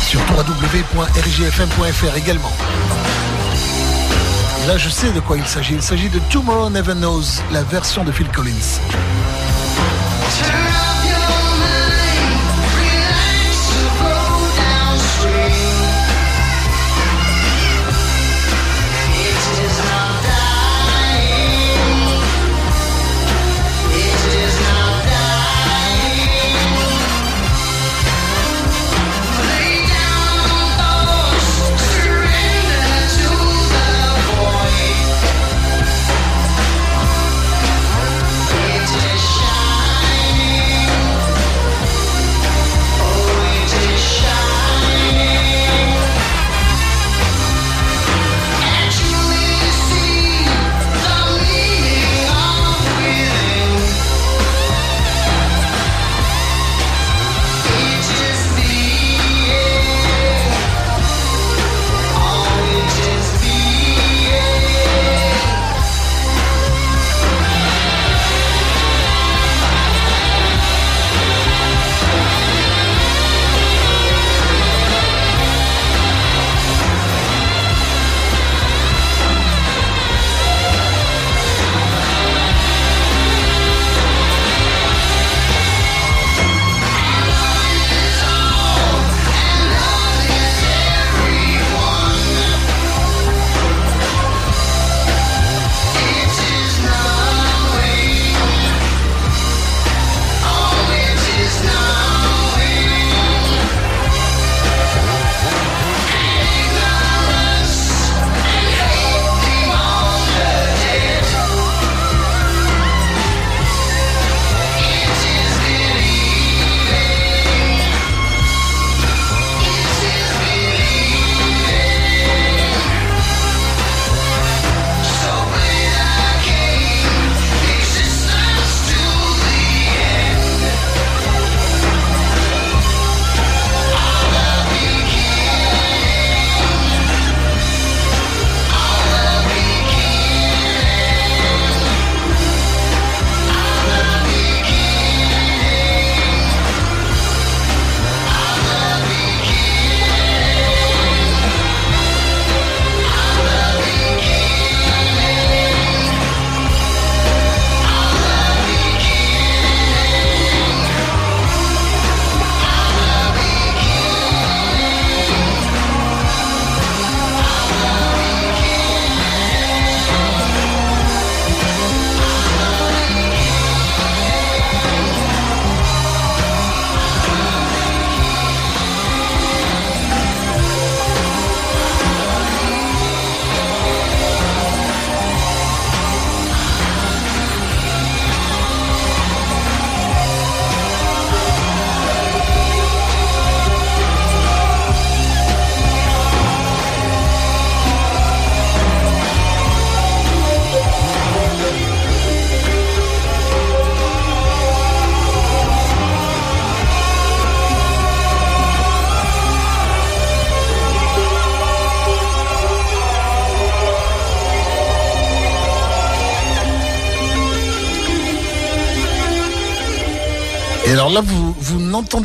Sur www.rigfm.fr également. Là, je sais de quoi il s'agit. Il s'agit de Tomorrow Never Knows, la version de Phil Collins.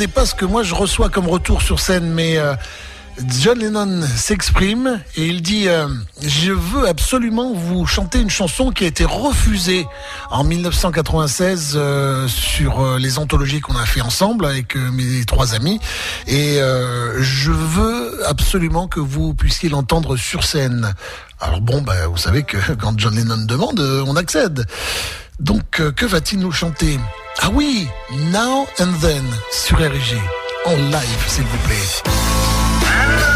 N'entendez pas ce que moi je reçois comme retour sur scène, mais euh, John Lennon s'exprime et il dit euh, Je veux absolument vous chanter une chanson qui a été refusée en 1996 euh, sur les anthologies qu'on a fait ensemble avec mes trois amis. Et je veux absolument que vous puissiez l'entendre sur scène. Alors bon, bah, vous savez que quand John Lennon demande, on accède. Donc, que va-t-il nous chanter? Ah oui, Now and Then sur RG, en live, s'il vous plaît.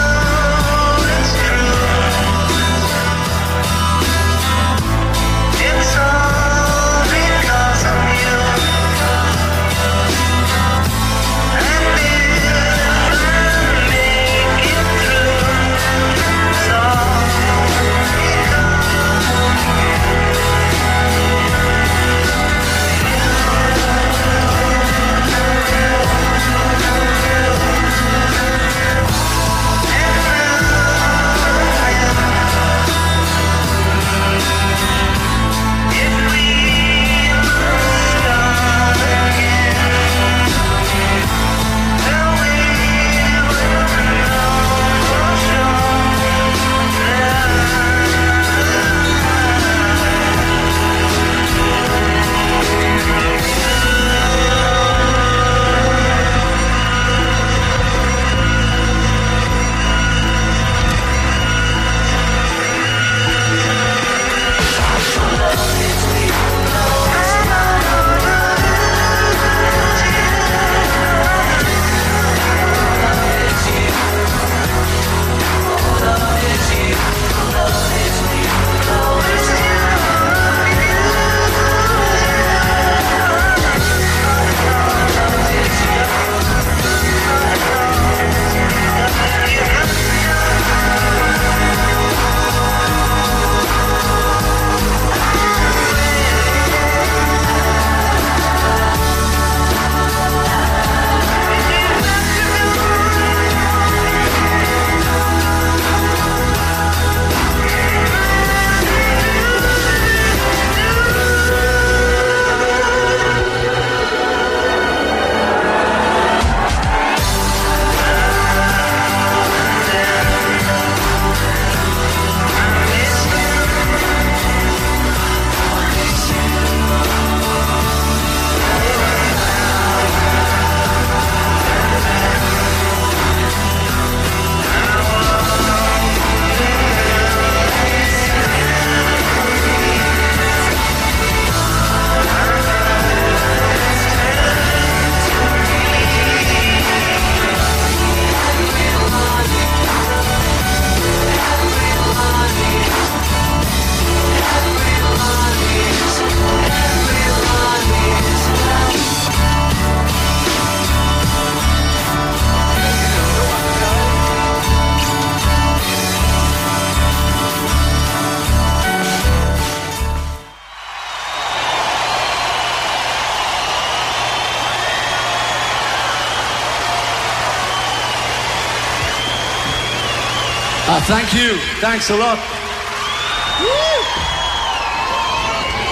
Thanks a lot.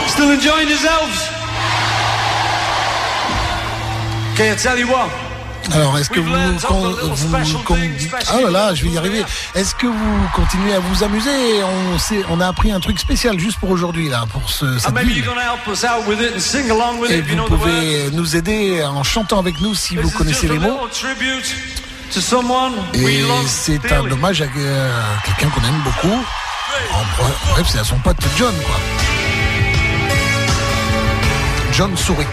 Still enjoying yourselves? Can I tell you what? Alors, est-ce que vous, ah là là, je vais y arriver. Est-ce que vous continuez à vous amuser? On a appris un truc spécial juste pour aujourd'hui là, pour ce cette nuit. Et vous pouvez nous aider en chantant avec nous si vous connaissez les mots. Et c'est un dommage à euh, quelqu'un qu'on aime beaucoup. En bref, c'est à son pote John, quoi. John sourit.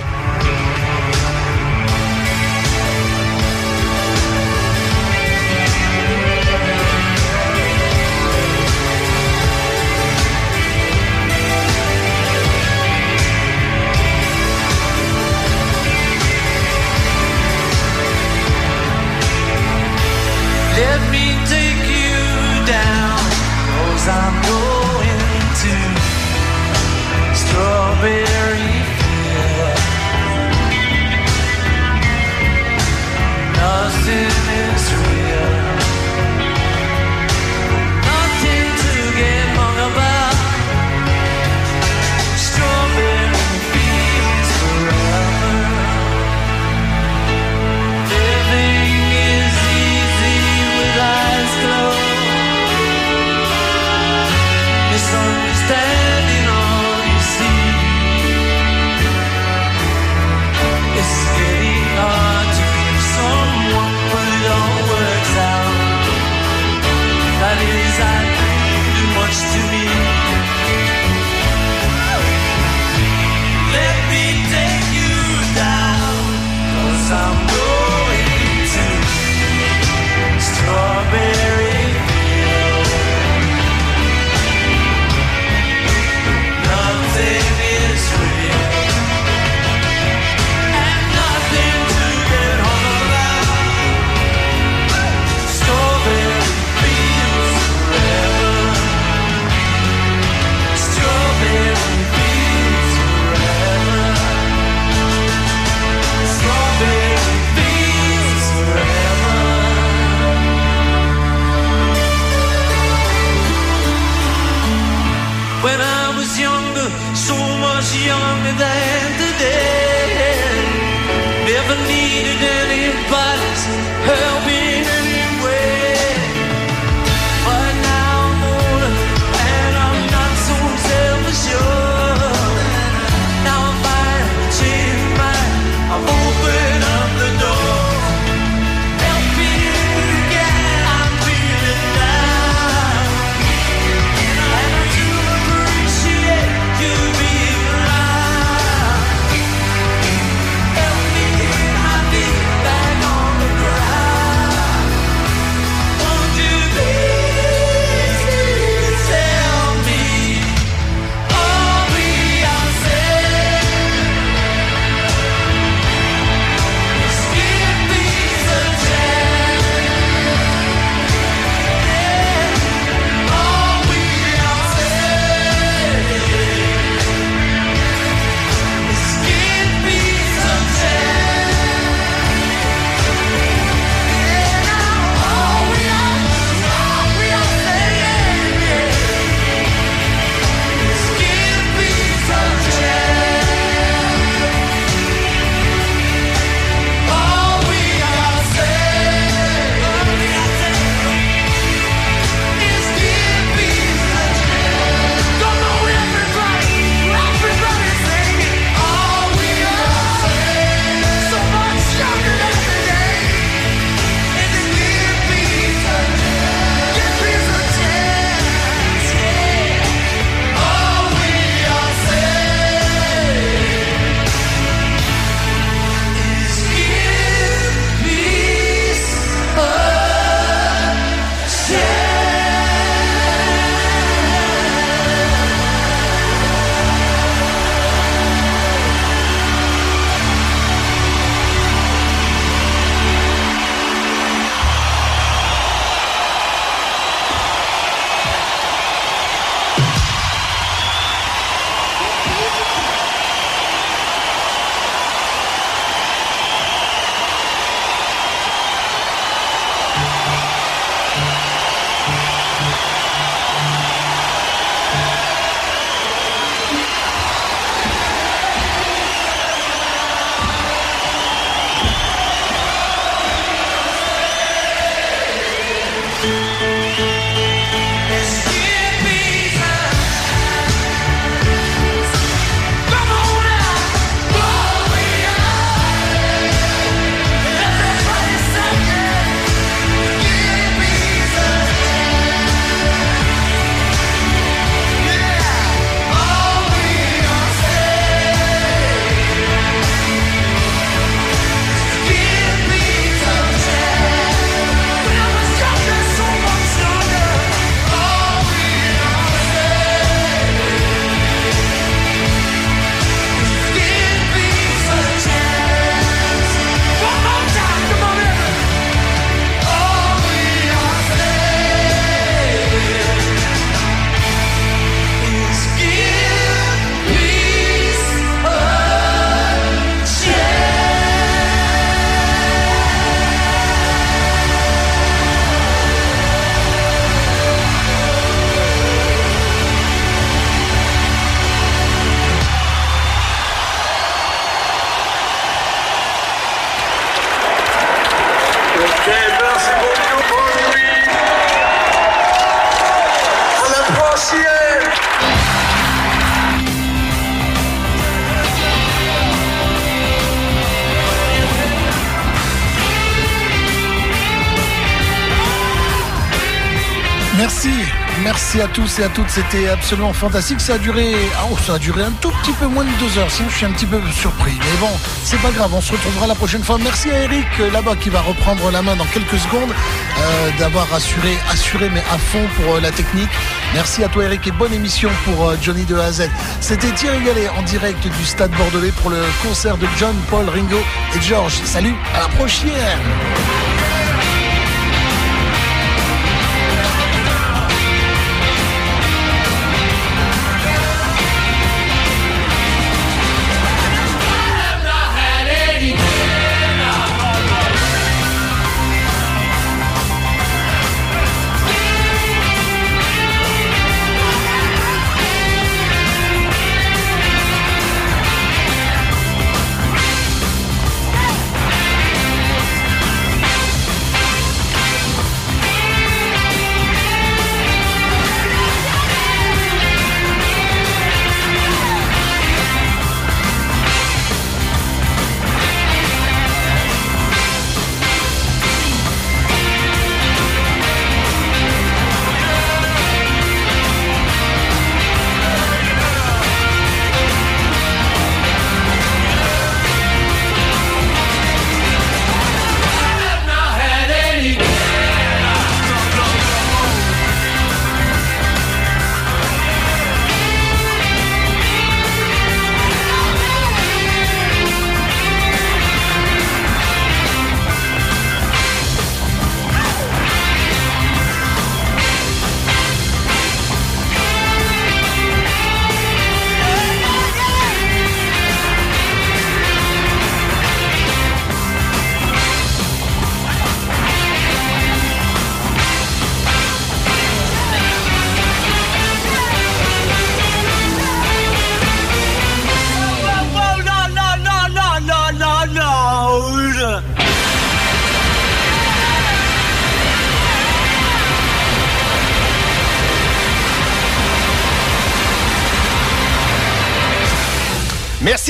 Tous et à toutes. C'était absolument fantastique. Ça a duré, ah, oh, ça a duré un tout petit peu moins de deux heures. Sinon, je suis un petit peu surpris. Mais bon, c'est pas grave. On se retrouvera la prochaine fois. Merci à Eric euh, là-bas qui va reprendre la main dans quelques secondes, euh, d'avoir assuré, assuré mais à fond pour euh, la technique. Merci à toi Eric et bonne émission pour Johnny de A. C'était Thierry Gallet en direct du Stade Bordelais pour le concert de John, Paul, Ringo et George. Salut, à la prochaine.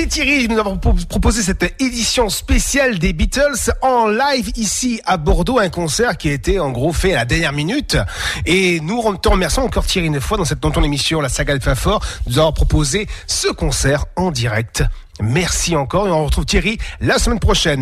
Thierry, nous avons pro- proposé cette édition spéciale des Beatles en live ici à Bordeaux, un concert qui a été en gros fait à la dernière minute. Et nous te remercions encore Thierry une fois dans cette dans ton émission La Saga Fafort, de nous avoir proposé ce concert en direct. Merci encore et on retrouve Thierry la semaine prochaine.